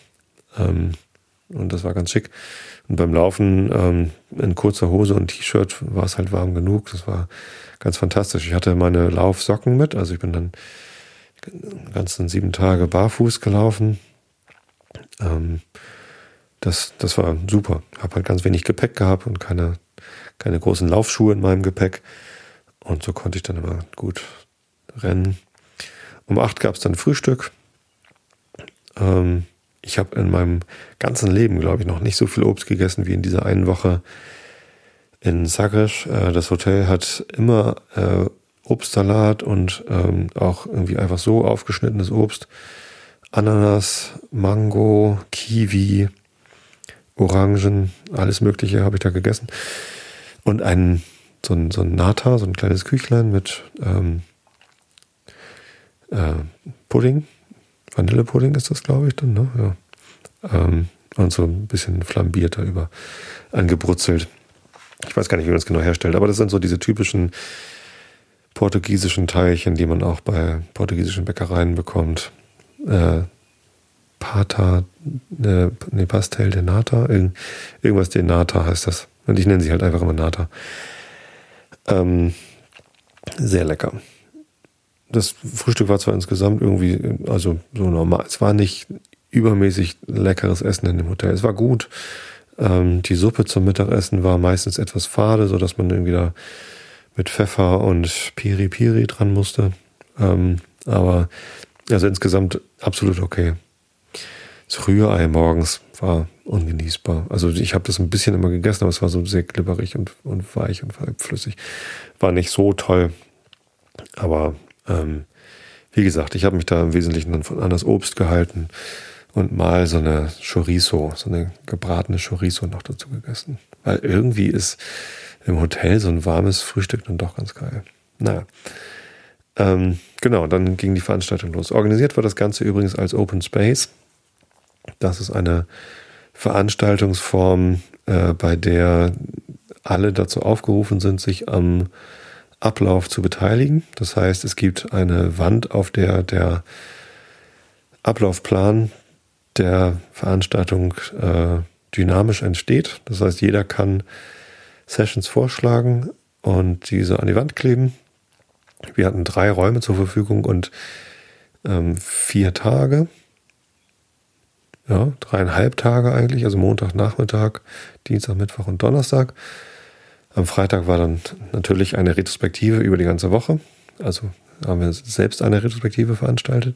Ähm, und das war ganz schick. Und beim Laufen ähm, in kurzer Hose und T-Shirt war es halt warm genug. Das war ganz fantastisch. Ich hatte meine Laufsocken mit, also ich bin dann ganzen sieben Tage barfuß gelaufen. Ähm, das, das war super. Habe halt ganz wenig Gepäck gehabt und keine, keine großen Laufschuhe in meinem Gepäck. Und so konnte ich dann immer gut rennen. Um acht gab es dann Frühstück. Ähm, ich habe in meinem ganzen Leben, glaube ich, noch nicht so viel Obst gegessen wie in dieser einen Woche in Zagreb. Äh, das Hotel hat immer äh, Obstsalat und ähm, auch irgendwie einfach so aufgeschnittenes Obst. Ananas, Mango, Kiwi, Orangen, alles Mögliche habe ich da gegessen. Und ein, so ein, so ein Nata, so ein kleines Küchlein mit ähm, äh, Pudding Vanillepudding ist das, glaube ich, dann, ne? Ja. Ähm, und so ein bisschen flambiert da über angebrutzelt. Ich weiß gar nicht, wie man das genau herstellt, aber das sind so diese typischen portugiesischen Teilchen, die man auch bei portugiesischen Bäckereien bekommt. Äh, Pata, ne, ne Pastel de Nata, irgend, irgendwas de Nata heißt das. Und ich nenne sie halt einfach immer Nata. Ähm, sehr lecker. Das Frühstück war zwar insgesamt irgendwie, also so normal. Es war nicht übermäßig leckeres Essen in dem Hotel. Es war gut. Ähm, die Suppe zum Mittagessen war meistens etwas fade, so dass man irgendwie da mit Pfeffer und Piri Piri dran musste. Ähm, aber also insgesamt absolut okay. Das Rührei morgens war ungenießbar. Also ich habe das ein bisschen immer gegessen, aber es war so sehr glibberig und, und weich und flüssig. War nicht so toll. Aber ähm, wie gesagt, ich habe mich da im Wesentlichen dann an das Obst gehalten und mal so eine Chorizo, so eine gebratene Chorizo noch dazu gegessen. Weil irgendwie ist im Hotel so ein warmes Frühstück dann doch ganz geil. Naja. Ähm, genau, dann ging die Veranstaltung los. Organisiert war das Ganze übrigens als Open Space. Das ist eine Veranstaltungsform, äh, bei der alle dazu aufgerufen sind, sich am Ablauf zu beteiligen. Das heißt, es gibt eine Wand, auf der der Ablaufplan der Veranstaltung äh, dynamisch entsteht. Das heißt, jeder kann Sessions vorschlagen und diese an die Wand kleben. Wir hatten drei Räume zur Verfügung und ähm, vier Tage. Ja, dreieinhalb Tage eigentlich, also Montag, Nachmittag, Dienstag, Mittwoch und Donnerstag. Am Freitag war dann natürlich eine Retrospektive über die ganze Woche. Also haben wir selbst eine Retrospektive veranstaltet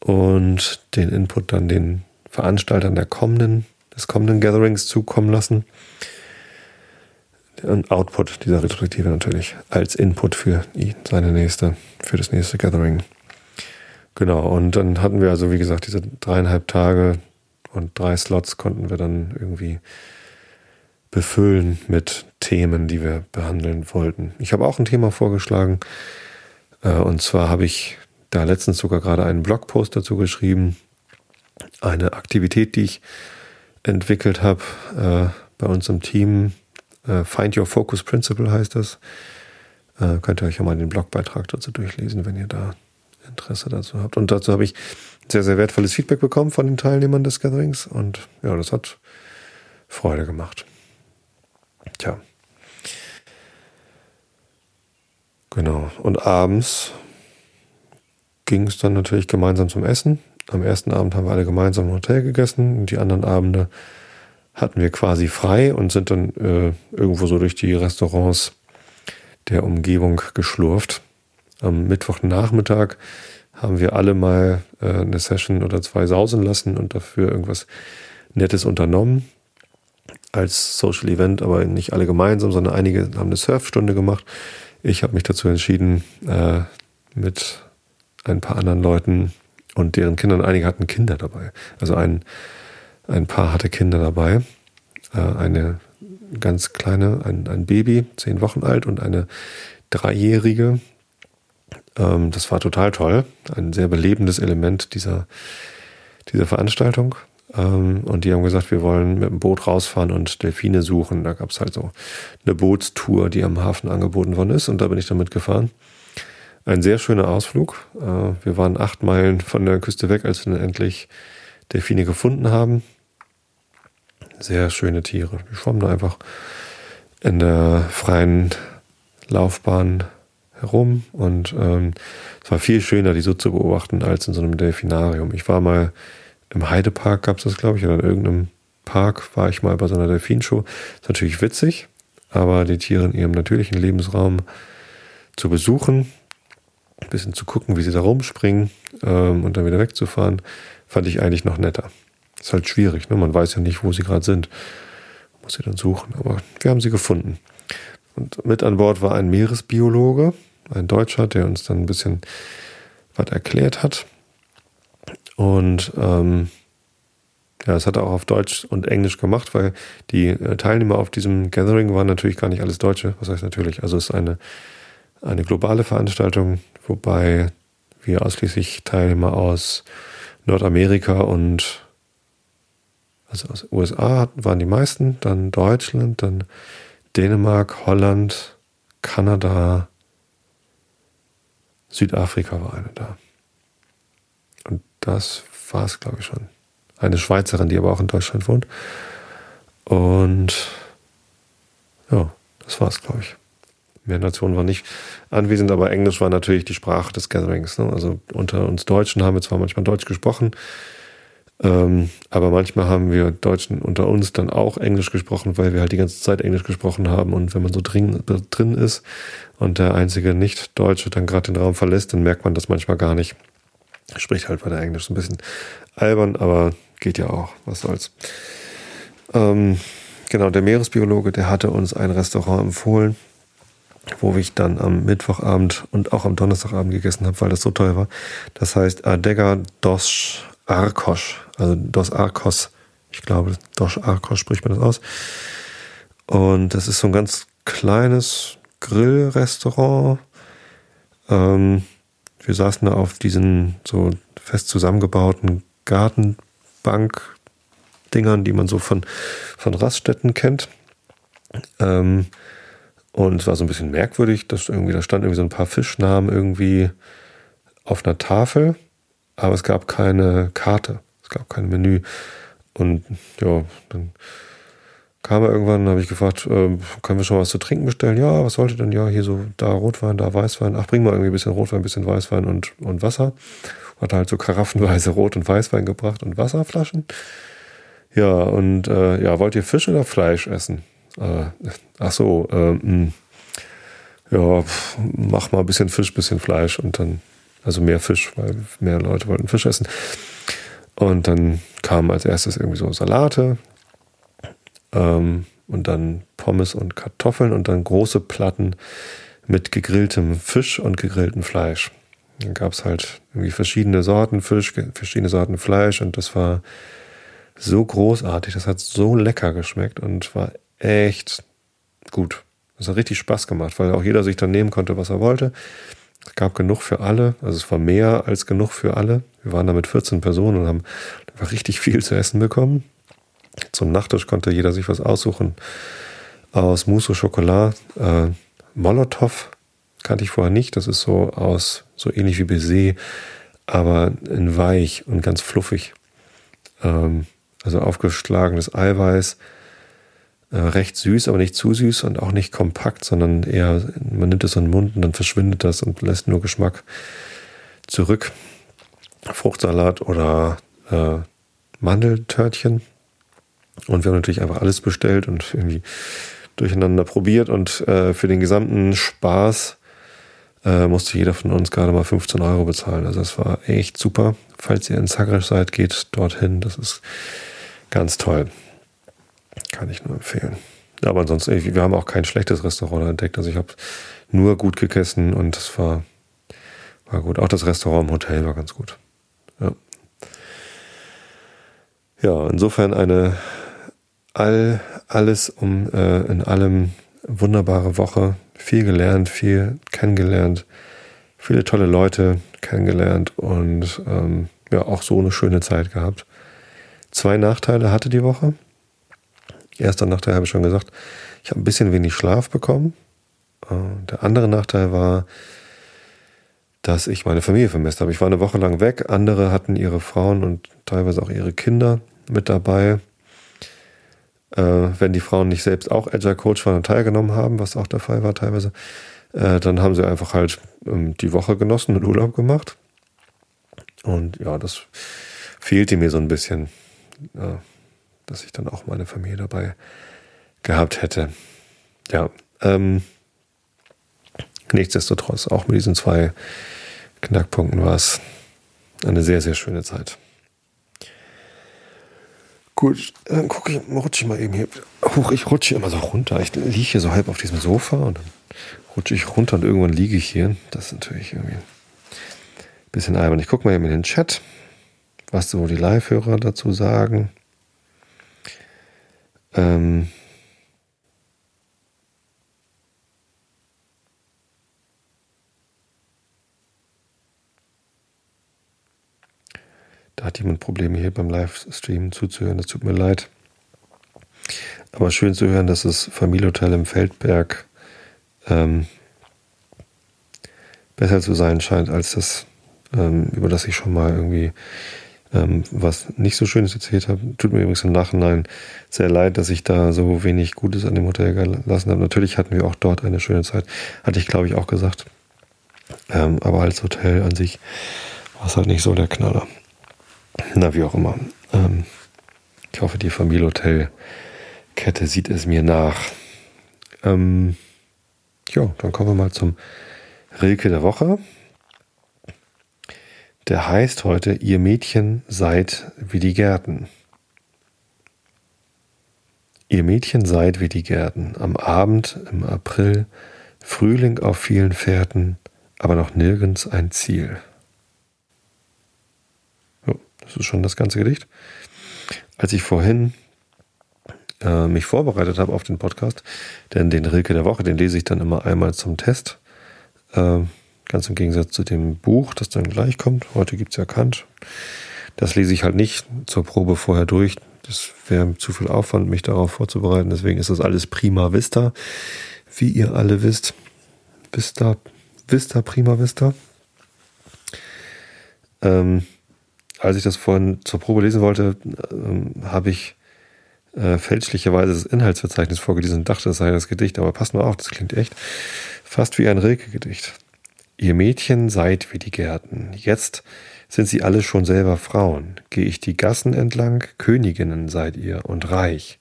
und den Input dann den Veranstaltern der kommenden, des kommenden Gatherings zukommen lassen. Und Output dieser Retrospektive natürlich als Input für seine nächste, für das nächste Gathering. Genau, und dann hatten wir also, wie gesagt, diese dreieinhalb Tage und drei Slots konnten wir dann irgendwie befüllen mit Themen, die wir behandeln wollten. Ich habe auch ein Thema vorgeschlagen. Äh, und zwar habe ich da letztens sogar gerade einen Blogpost dazu geschrieben. Eine Aktivität, die ich entwickelt habe äh, bei uns im Team. Äh, Find Your Focus Principle heißt das. Könnt ihr euch ja mal den Blogbeitrag dazu durchlesen, wenn ihr da Interesse dazu habt. Und dazu habe ich sehr, sehr wertvolles Feedback bekommen von den Teilnehmern des Gatherings. Und ja, das hat Freude gemacht. Tja. Genau. Und abends ging es dann natürlich gemeinsam zum Essen. Am ersten Abend haben wir alle gemeinsam im Hotel gegessen die anderen Abende hatten wir quasi frei und sind dann äh, irgendwo so durch die Restaurants der Umgebung geschlurft. Am Mittwochnachmittag haben wir alle mal äh, eine Session oder zwei sausen lassen und dafür irgendwas Nettes unternommen als Social Event, aber nicht alle gemeinsam, sondern einige haben eine Surfstunde gemacht. Ich habe mich dazu entschieden, äh, mit ein paar anderen Leuten und deren Kindern, einige hatten Kinder dabei. Also ein, ein Paar hatte Kinder dabei. Äh, eine ganz kleine, ein, ein Baby, zehn Wochen alt und eine Dreijährige. Ähm, das war total toll. Ein sehr belebendes Element dieser, dieser Veranstaltung. Ähm, und die haben gesagt, wir wollen mit dem Boot rausfahren und Delfine suchen. Da gab es halt so eine Bootstour, die am Hafen angeboten worden ist. Und da bin ich dann mitgefahren. Ein sehr schöner Ausflug. Äh, wir waren acht Meilen von der Küste weg, als wir dann endlich Delfine gefunden haben. Sehr schöne Tiere. Die schwammen da einfach in der freien Laufbahn herum und ähm, es war viel schöner, die so zu beobachten, als in so einem Delfinarium. Ich war mal im Heidepark, gab es das, glaube ich, oder in irgendeinem Park war ich mal bei so einer Delfinshow. Ist natürlich witzig, aber die Tiere in ihrem natürlichen Lebensraum zu besuchen, ein bisschen zu gucken, wie sie da rumspringen ähm, und dann wieder wegzufahren, fand ich eigentlich noch netter. Ist halt schwierig, ne? man weiß ja nicht, wo sie gerade sind. Muss sie dann suchen, aber wir haben sie gefunden. Und mit an Bord war ein Meeresbiologe, ein Deutscher, der uns dann ein bisschen was erklärt hat. Und ähm, ja, das hat er auch auf Deutsch und Englisch gemacht, weil die äh, Teilnehmer auf diesem Gathering waren natürlich gar nicht alles Deutsche. Was heißt natürlich? Also es ist eine, eine globale Veranstaltung wobei wir ausschließlich Teilnehmer aus Nordamerika und also aus USA waren die meisten, dann Deutschland, dann Dänemark, Holland, Kanada, Südafrika war eine da. Und das war es, glaube ich, schon. Eine Schweizerin, die aber auch in Deutschland wohnt. Und ja, das war es, glaube ich. Mehr Nationen waren nicht anwesend, aber Englisch war natürlich die Sprache des Gatherings. Ne? Also unter uns Deutschen haben wir zwar manchmal Deutsch gesprochen, ähm, aber manchmal haben wir Deutschen unter uns dann auch Englisch gesprochen, weil wir halt die ganze Zeit Englisch gesprochen haben. Und wenn man so drin, drin ist und der einzige Nicht-Deutsche dann gerade den Raum verlässt, dann merkt man das manchmal gar nicht. Spricht halt weiter Englisch. Ein bisschen albern, aber geht ja auch. Was soll's. Ähm, genau, der Meeresbiologe, der hatte uns ein Restaurant empfohlen, wo ich dann am Mittwochabend und auch am Donnerstagabend gegessen habe, weil das so toll war. Das heißt Adega dos Arcos, also dos Arcos. Ich glaube, dos Arcos spricht man das aus. Und das ist so ein ganz kleines Grillrestaurant. Ähm, wir saßen da auf diesen so fest zusammengebauten Gartenbank-Dingern, die man so von, von Raststätten kennt. Ähm, und es war so ein bisschen merkwürdig, dass irgendwie, da stand irgendwie so ein paar Fischnamen irgendwie auf einer Tafel, aber es gab keine Karte, es gab kein Menü. Und ja, dann kam er irgendwann, habe ich gefragt, äh, können wir schon was zu trinken bestellen? Ja, was sollte denn? Ja, hier so, da Rotwein, da Weißwein. Ach, bring mal irgendwie ein bisschen Rotwein, ein bisschen Weißwein und, und Wasser. Hat halt so karaffenweise Rot- und Weißwein gebracht und Wasserflaschen. Ja, und äh, ja, wollt ihr Fisch oder Fleisch essen? Äh, ach so, äh, mh, hm. ja, mach mal ein bisschen Fisch, ein bisschen Fleisch und dann, also mehr Fisch, weil mehr Leute wollten Fisch essen. Und dann kamen als erstes irgendwie so Salate ähm, und dann Pommes und Kartoffeln und dann große Platten mit gegrilltem Fisch und gegrilltem Fleisch. Dann gab es halt irgendwie verschiedene Sorten Fisch, verschiedene Sorten Fleisch und das war so großartig, das hat so lecker geschmeckt und war echt gut. Das hat richtig Spaß gemacht, weil auch jeder sich dann nehmen konnte, was er wollte. Es gab genug für alle, also es war mehr als genug für alle. Wir waren da mit 14 Personen und haben einfach richtig viel zu essen bekommen. Zum Nachtisch konnte jeder sich was aussuchen. Aus Mousse au Chocolat, äh, Molotow kannte ich vorher nicht. Das ist so aus, so ähnlich wie Baiser, aber in weich und ganz fluffig. Ähm, also aufgeschlagenes Eiweiß, recht süß, aber nicht zu süß und auch nicht kompakt, sondern eher, man nimmt es in den Mund und dann verschwindet das und lässt nur Geschmack zurück. Fruchtsalat oder äh, Mandeltörtchen. Und wir haben natürlich einfach alles bestellt und irgendwie durcheinander probiert und äh, für den gesamten Spaß äh, musste jeder von uns gerade mal 15 Euro bezahlen. Also das war echt super. Falls ihr in Zagreb seid, geht dorthin. Das ist ganz toll. Kann ich nur empfehlen. Aber ansonsten, wir haben auch kein schlechtes Restaurant entdeckt. Also ich habe nur gut gegessen und es war, war gut. Auch das Restaurant im Hotel war ganz gut. Ja, ja insofern eine all, alles um äh, in allem wunderbare Woche. Viel gelernt, viel kennengelernt, viele tolle Leute kennengelernt und ähm, ja, auch so eine schöne Zeit gehabt. Zwei Nachteile hatte die Woche. Erster Nachteil habe ich schon gesagt, ich habe ein bisschen wenig Schlaf bekommen. Äh, der andere Nachteil war, dass ich meine Familie vermisst habe. Ich war eine Woche lang weg, andere hatten ihre Frauen und teilweise auch ihre Kinder mit dabei. Äh, wenn die Frauen nicht selbst auch Agile Coach waren und teilgenommen haben, was auch der Fall war teilweise, äh, dann haben sie einfach halt ähm, die Woche genossen und Urlaub gemacht. Und ja, das fehlte mir so ein bisschen dass ich dann auch meine Familie dabei gehabt hätte. Ja, ähm, nichtsdestotrotz, auch mit diesen zwei Knackpunkten war es eine sehr, sehr schöne Zeit. Gut, dann gucke ich, rutsche ich mal eben hier. Huch, ich rutsche immer so runter. Ich liege hier so halb auf diesem Sofa und dann rutsche ich runter und irgendwann liege ich hier. Das ist natürlich irgendwie ein bisschen albern. Ich gucke mal eben in den Chat, was so die Live-Hörer dazu sagen. Ähm, da hat jemand Probleme hier beim Livestream zuzuhören. Das tut mir leid. Aber schön zu hören, dass das Familienhotel im Feldberg ähm, besser zu sein scheint als das, ähm, über das ich schon mal irgendwie ähm, was nicht so Schönes erzählt habe. Tut mir übrigens im Nachhinein sehr leid, dass ich da so wenig Gutes an dem Hotel gelassen habe. Natürlich hatten wir auch dort eine schöne Zeit. Hatte ich, glaube ich, auch gesagt. Ähm, aber als Hotel an sich war es halt nicht so der Knaller. Na, wie auch immer. Ähm, ich hoffe, die Familienhotel-Kette sieht es mir nach. Ähm, ja, dann kommen wir mal zum Rilke der Woche. Der heißt heute, ihr Mädchen seid wie die Gärten. Ihr Mädchen seid wie die Gärten, am Abend im April, Frühling auf vielen Fährten, aber noch nirgends ein Ziel. So, das ist schon das ganze Gedicht. Als ich vorhin äh, mich vorbereitet habe auf den Podcast, denn den Rilke der Woche, den lese ich dann immer einmal zum Test. Äh, Ganz im Gegensatz zu dem Buch, das dann gleich kommt. Heute gibt es ja Kant. Das lese ich halt nicht zur Probe vorher durch. Das wäre zu viel Aufwand, mich darauf vorzubereiten. Deswegen ist das alles prima vista, wie ihr alle wisst. Vista, vista, prima vista. Ähm, als ich das vorhin zur Probe lesen wollte, ähm, habe ich äh, fälschlicherweise das Inhaltsverzeichnis vorgelesen und dachte, das sei das Gedicht. Aber passt mal auf, das klingt echt fast wie ein Rilke-Gedicht. Ihr Mädchen seid wie die Gärten. Jetzt sind sie alle schon selber Frauen. Geh ich die Gassen entlang, Königinnen seid ihr und reich.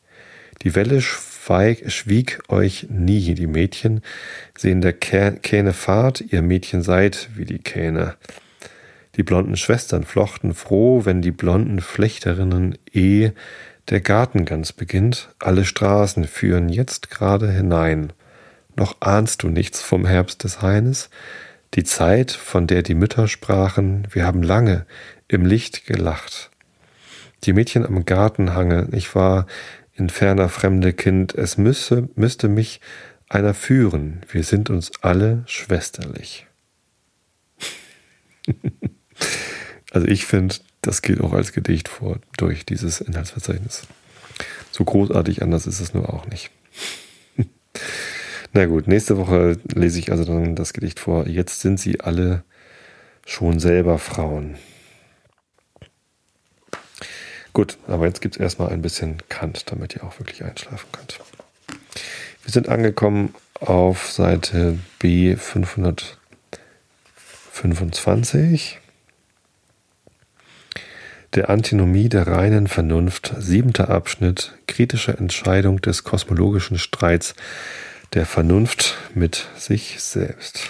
Die Welle schweig, schwieg euch nie, die Mädchen sehen der Kähne Fahrt, ihr Mädchen seid wie die Kähne. Die blonden Schwestern flochten froh, wenn die blonden Flechterinnen eh der Garten ganz beginnt, alle Straßen führen jetzt gerade hinein. Noch ahnst du nichts vom Herbst des Haines, die Zeit, von der die Mütter sprachen, wir haben lange im Licht gelacht. Die Mädchen am Gartenhange, ich war in ferner fremde Kind, es müsse, müsste mich einer führen, wir sind uns alle schwesterlich. (laughs) also ich finde, das geht auch als Gedicht vor, durch dieses Inhaltsverzeichnis. So großartig anders ist es nur auch nicht. (laughs) Na gut, nächste Woche lese ich also dann das Gedicht vor. Jetzt sind sie alle schon selber Frauen. Gut, aber jetzt gibt es erstmal ein bisschen Kant, damit ihr auch wirklich einschlafen könnt. Wir sind angekommen auf Seite B 525. Der Antinomie der reinen Vernunft, siebter Abschnitt, kritische Entscheidung des kosmologischen Streits der Vernunft mit sich selbst.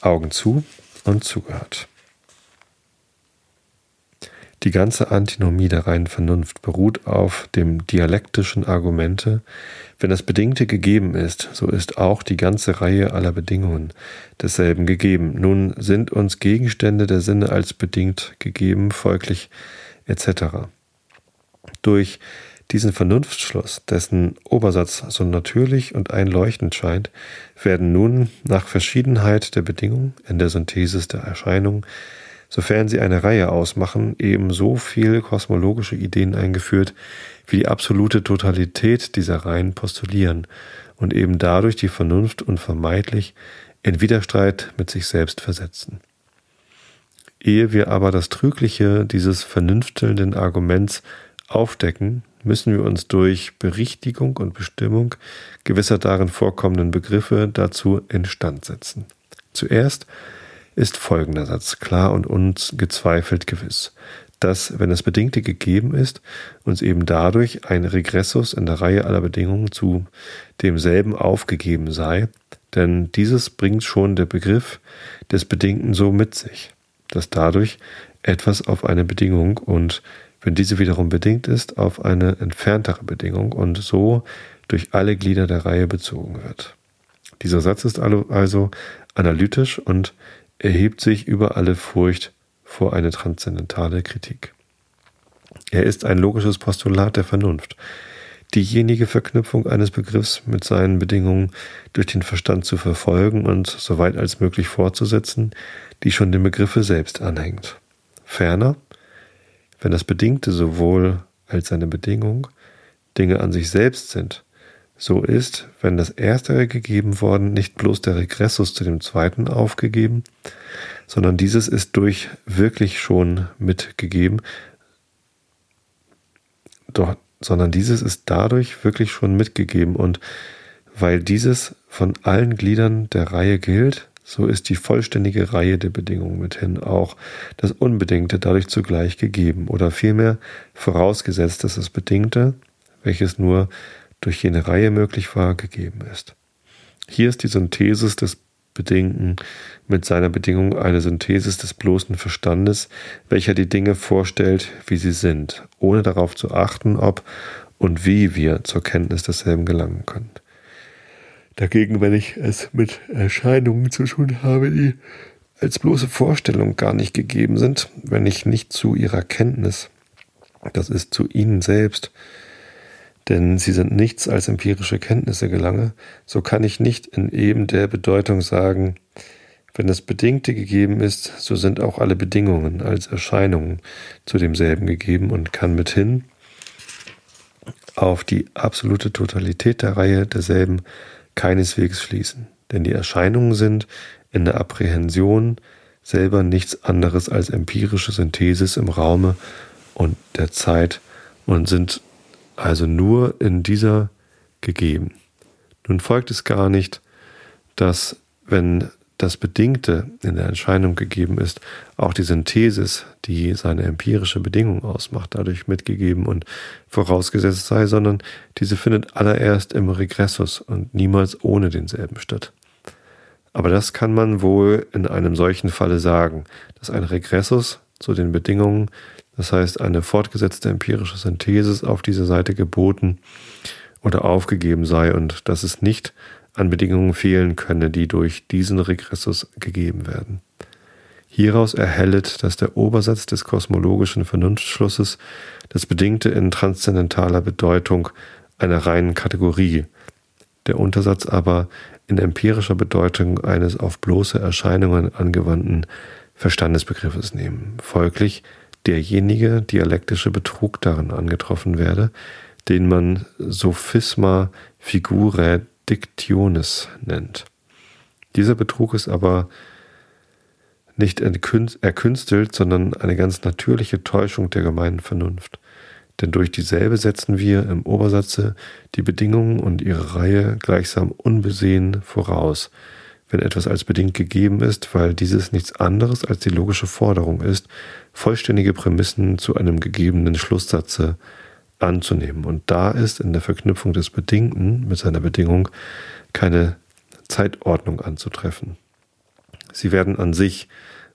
Augen zu und zugehört. Die ganze Antinomie der reinen Vernunft beruht auf dem dialektischen Argumente, wenn das Bedingte gegeben ist, so ist auch die ganze Reihe aller Bedingungen desselben gegeben. Nun sind uns Gegenstände der Sinne als bedingt gegeben, folglich etc. Durch diesen Vernunftschluss, dessen Obersatz so natürlich und einleuchtend scheint, werden nun nach Verschiedenheit der Bedingungen in der Synthesis der Erscheinung, sofern sie eine Reihe ausmachen, eben so viel kosmologische Ideen eingeführt, wie die absolute Totalität dieser Reihen postulieren und eben dadurch die Vernunft unvermeidlich in Widerstreit mit sich selbst versetzen. Ehe wir aber das Trügliche dieses vernünftelnden Arguments aufdecken, müssen wir uns durch Berichtigung und Bestimmung gewisser darin vorkommenden Begriffe dazu instand setzen. Zuerst ist folgender Satz klar und ungezweifelt gewiss, dass, wenn das Bedingte gegeben ist, uns eben dadurch ein Regressus in der Reihe aller Bedingungen zu demselben aufgegeben sei, denn dieses bringt schon der Begriff des Bedingten so mit sich, dass dadurch etwas auf eine Bedingung und wenn diese wiederum bedingt ist auf eine entferntere Bedingung und so durch alle Glieder der Reihe bezogen wird. Dieser Satz ist also analytisch und erhebt sich über alle Furcht vor eine transzendentale Kritik. Er ist ein logisches Postulat der Vernunft, diejenige Verknüpfung eines Begriffs mit seinen Bedingungen durch den Verstand zu verfolgen und so weit als möglich fortzusetzen, die schon dem Begriffe selbst anhängt. Ferner wenn das Bedingte sowohl als seine Bedingung Dinge an sich selbst sind, So ist, wenn das Erstere gegeben worden, nicht bloß der Regressus zu dem Zweiten aufgegeben, sondern dieses ist durch wirklich schon mitgegeben, doch, sondern dieses ist dadurch wirklich schon mitgegeben. Und weil dieses von allen Gliedern der Reihe gilt, so ist die vollständige Reihe der Bedingungen mithin auch das Unbedingte dadurch zugleich gegeben oder vielmehr vorausgesetzt, dass das Bedingte, welches nur durch jene Reihe möglich war, gegeben ist. Hier ist die Synthesis des Bedingten mit seiner Bedingung eine Synthesis des bloßen Verstandes, welcher die Dinge vorstellt, wie sie sind, ohne darauf zu achten, ob und wie wir zur Kenntnis desselben gelangen können. Dagegen, wenn ich es mit Erscheinungen zu tun habe, die als bloße Vorstellung gar nicht gegeben sind, wenn ich nicht zu ihrer Kenntnis, das ist zu ihnen selbst, denn sie sind nichts als empirische Kenntnisse gelange, so kann ich nicht in eben der Bedeutung sagen, wenn das Bedingte gegeben ist, so sind auch alle Bedingungen als Erscheinungen zu demselben gegeben und kann mithin auf die absolute Totalität der Reihe derselben keineswegs schließen, denn die Erscheinungen sind in der Apprehension selber nichts anderes als empirische Synthesis im Raume und der Zeit und sind also nur in dieser gegeben. Nun folgt es gar nicht, dass wenn das Bedingte in der Entscheidung gegeben ist, auch die Synthesis, die seine empirische Bedingung ausmacht, dadurch mitgegeben und vorausgesetzt sei, sondern diese findet allererst im Regressus und niemals ohne denselben statt. Aber das kann man wohl in einem solchen Falle sagen, dass ein Regressus zu den Bedingungen, das heißt eine fortgesetzte empirische Synthesis auf dieser Seite geboten oder aufgegeben sei und dass es nicht an Bedingungen fehlen könne, die durch diesen Regressus gegeben werden. Hieraus erhellet, dass der Obersatz des kosmologischen Vernunftschlusses das Bedingte in transzendentaler Bedeutung einer reinen Kategorie, der Untersatz aber in empirischer Bedeutung eines auf bloße Erscheinungen angewandten Verstandesbegriffes nehmen. Folglich derjenige dialektische Betrug darin angetroffen werde, den man Sophisma figurae Dictiones nennt. Dieser Betrug ist aber nicht erkünstelt, sondern eine ganz natürliche Täuschung der gemeinen Vernunft. Denn durch dieselbe setzen wir im Obersatze die Bedingungen und ihre Reihe gleichsam unbesehen voraus, wenn etwas als bedingt gegeben ist, weil dieses nichts anderes als die logische Forderung ist, vollständige Prämissen zu einem gegebenen Schlusssatze anzunehmen. Und da ist in der Verknüpfung des Bedingten mit seiner Bedingung keine Zeitordnung anzutreffen. Sie werden an sich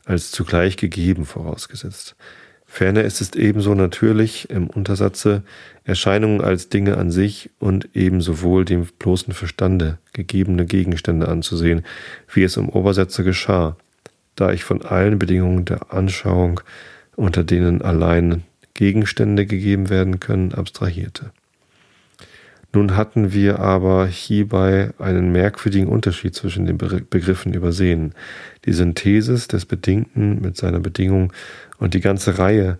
als zugleich gegeben vorausgesetzt. Ferner ist es ebenso natürlich im Untersatze Erscheinungen als Dinge an sich und ebenso wohl dem bloßen Verstande gegebene Gegenstände anzusehen, wie es im Obersätze geschah, da ich von allen Bedingungen der Anschauung, unter denen allein Gegenstände gegeben werden können, abstrahierte. Nun hatten wir aber hierbei einen merkwürdigen Unterschied zwischen den Begriffen übersehen. Die Synthesis des Bedingten mit seiner Bedingung und die ganze Reihe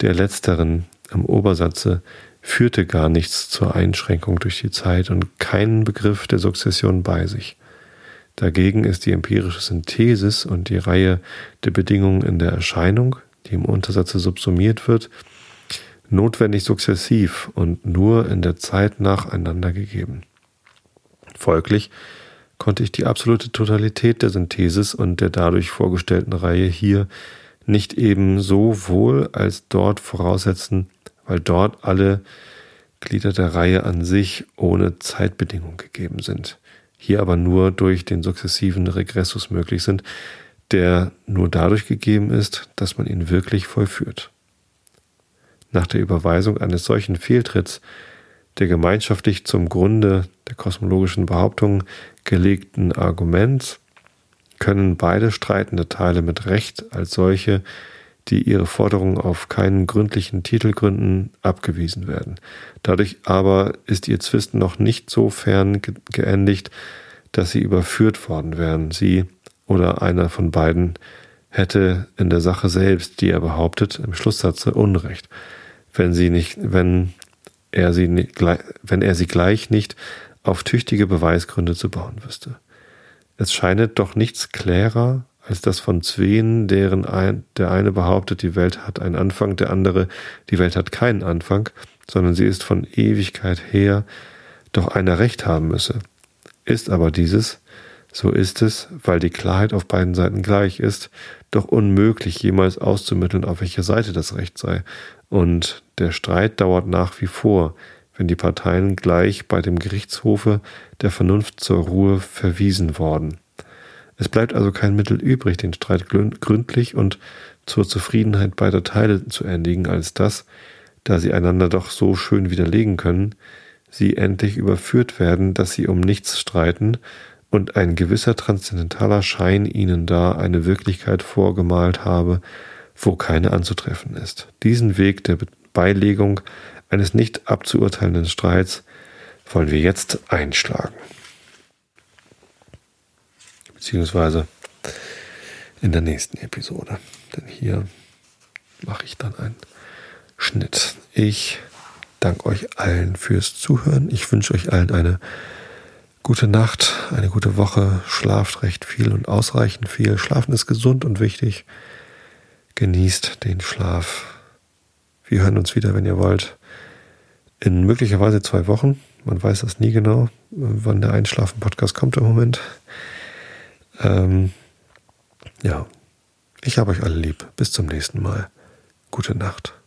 der letzteren am Obersatze führte gar nichts zur Einschränkung durch die Zeit und keinen Begriff der Sukzession bei sich. Dagegen ist die empirische Synthesis und die Reihe der Bedingungen in der Erscheinung, die im Untersatze subsumiert wird, notwendig sukzessiv und nur in der Zeit nacheinander gegeben. Folglich konnte ich die absolute Totalität der Synthesis und der dadurch vorgestellten Reihe hier nicht eben so wohl als dort voraussetzen, weil dort alle Glieder der Reihe an sich ohne Zeitbedingung gegeben sind, hier aber nur durch den sukzessiven Regressus möglich sind, der nur dadurch gegeben ist, dass man ihn wirklich vollführt nach der Überweisung eines solchen Fehltritts der gemeinschaftlich zum Grunde der kosmologischen Behauptung gelegten Arguments können beide streitende Teile mit Recht als solche, die ihre Forderungen auf keinen gründlichen Titel gründen, abgewiesen werden. Dadurch aber ist ihr Zwist noch nicht so fern geendigt, dass sie überführt worden wären. Sie oder einer von beiden hätte in der Sache selbst, die er behauptet, im Schlusssatze Unrecht wenn sie nicht, wenn er sie wenn er sie gleich nicht auf tüchtige Beweisgründe zu bauen wüsste. Es scheinet doch nichts klärer als das von Zween, deren ein, der eine behauptet, die Welt hat einen Anfang, der andere, die Welt hat keinen Anfang, sondern sie ist von Ewigkeit her, doch einer Recht haben müsse. Ist aber dieses, so ist es, weil die Klarheit auf beiden Seiten gleich ist, doch unmöglich jemals auszumitteln, auf welcher Seite das Recht sei. Und der Streit dauert nach wie vor, wenn die Parteien gleich bei dem Gerichtshofe der Vernunft zur Ruhe verwiesen worden. Es bleibt also kein Mittel übrig, den Streit gründlich und zur Zufriedenheit beider Teile zu endigen, als das, da sie einander doch so schön widerlegen können, sie endlich überführt werden, dass sie um nichts streiten und ein gewisser transzendentaler Schein ihnen da eine Wirklichkeit vorgemalt habe, wo keine anzutreffen ist. Diesen Weg der Beilegung eines nicht abzuurteilenden Streits wollen wir jetzt einschlagen beziehungsweise in der nächsten Episode. Denn hier mache ich dann einen Schnitt. Ich danke euch allen fürs Zuhören. Ich wünsche euch allen eine gute Nacht, eine gute Woche. Schlaft recht viel und ausreichend viel. Schlafen ist gesund und wichtig. Genießt den Schlaf. Wir hören uns wieder, wenn ihr wollt. In möglicherweise zwei Wochen. Man weiß das nie genau, wann der Einschlafen-Podcast kommt im Moment. Ähm, ja, ich habe euch alle lieb. Bis zum nächsten Mal. Gute Nacht.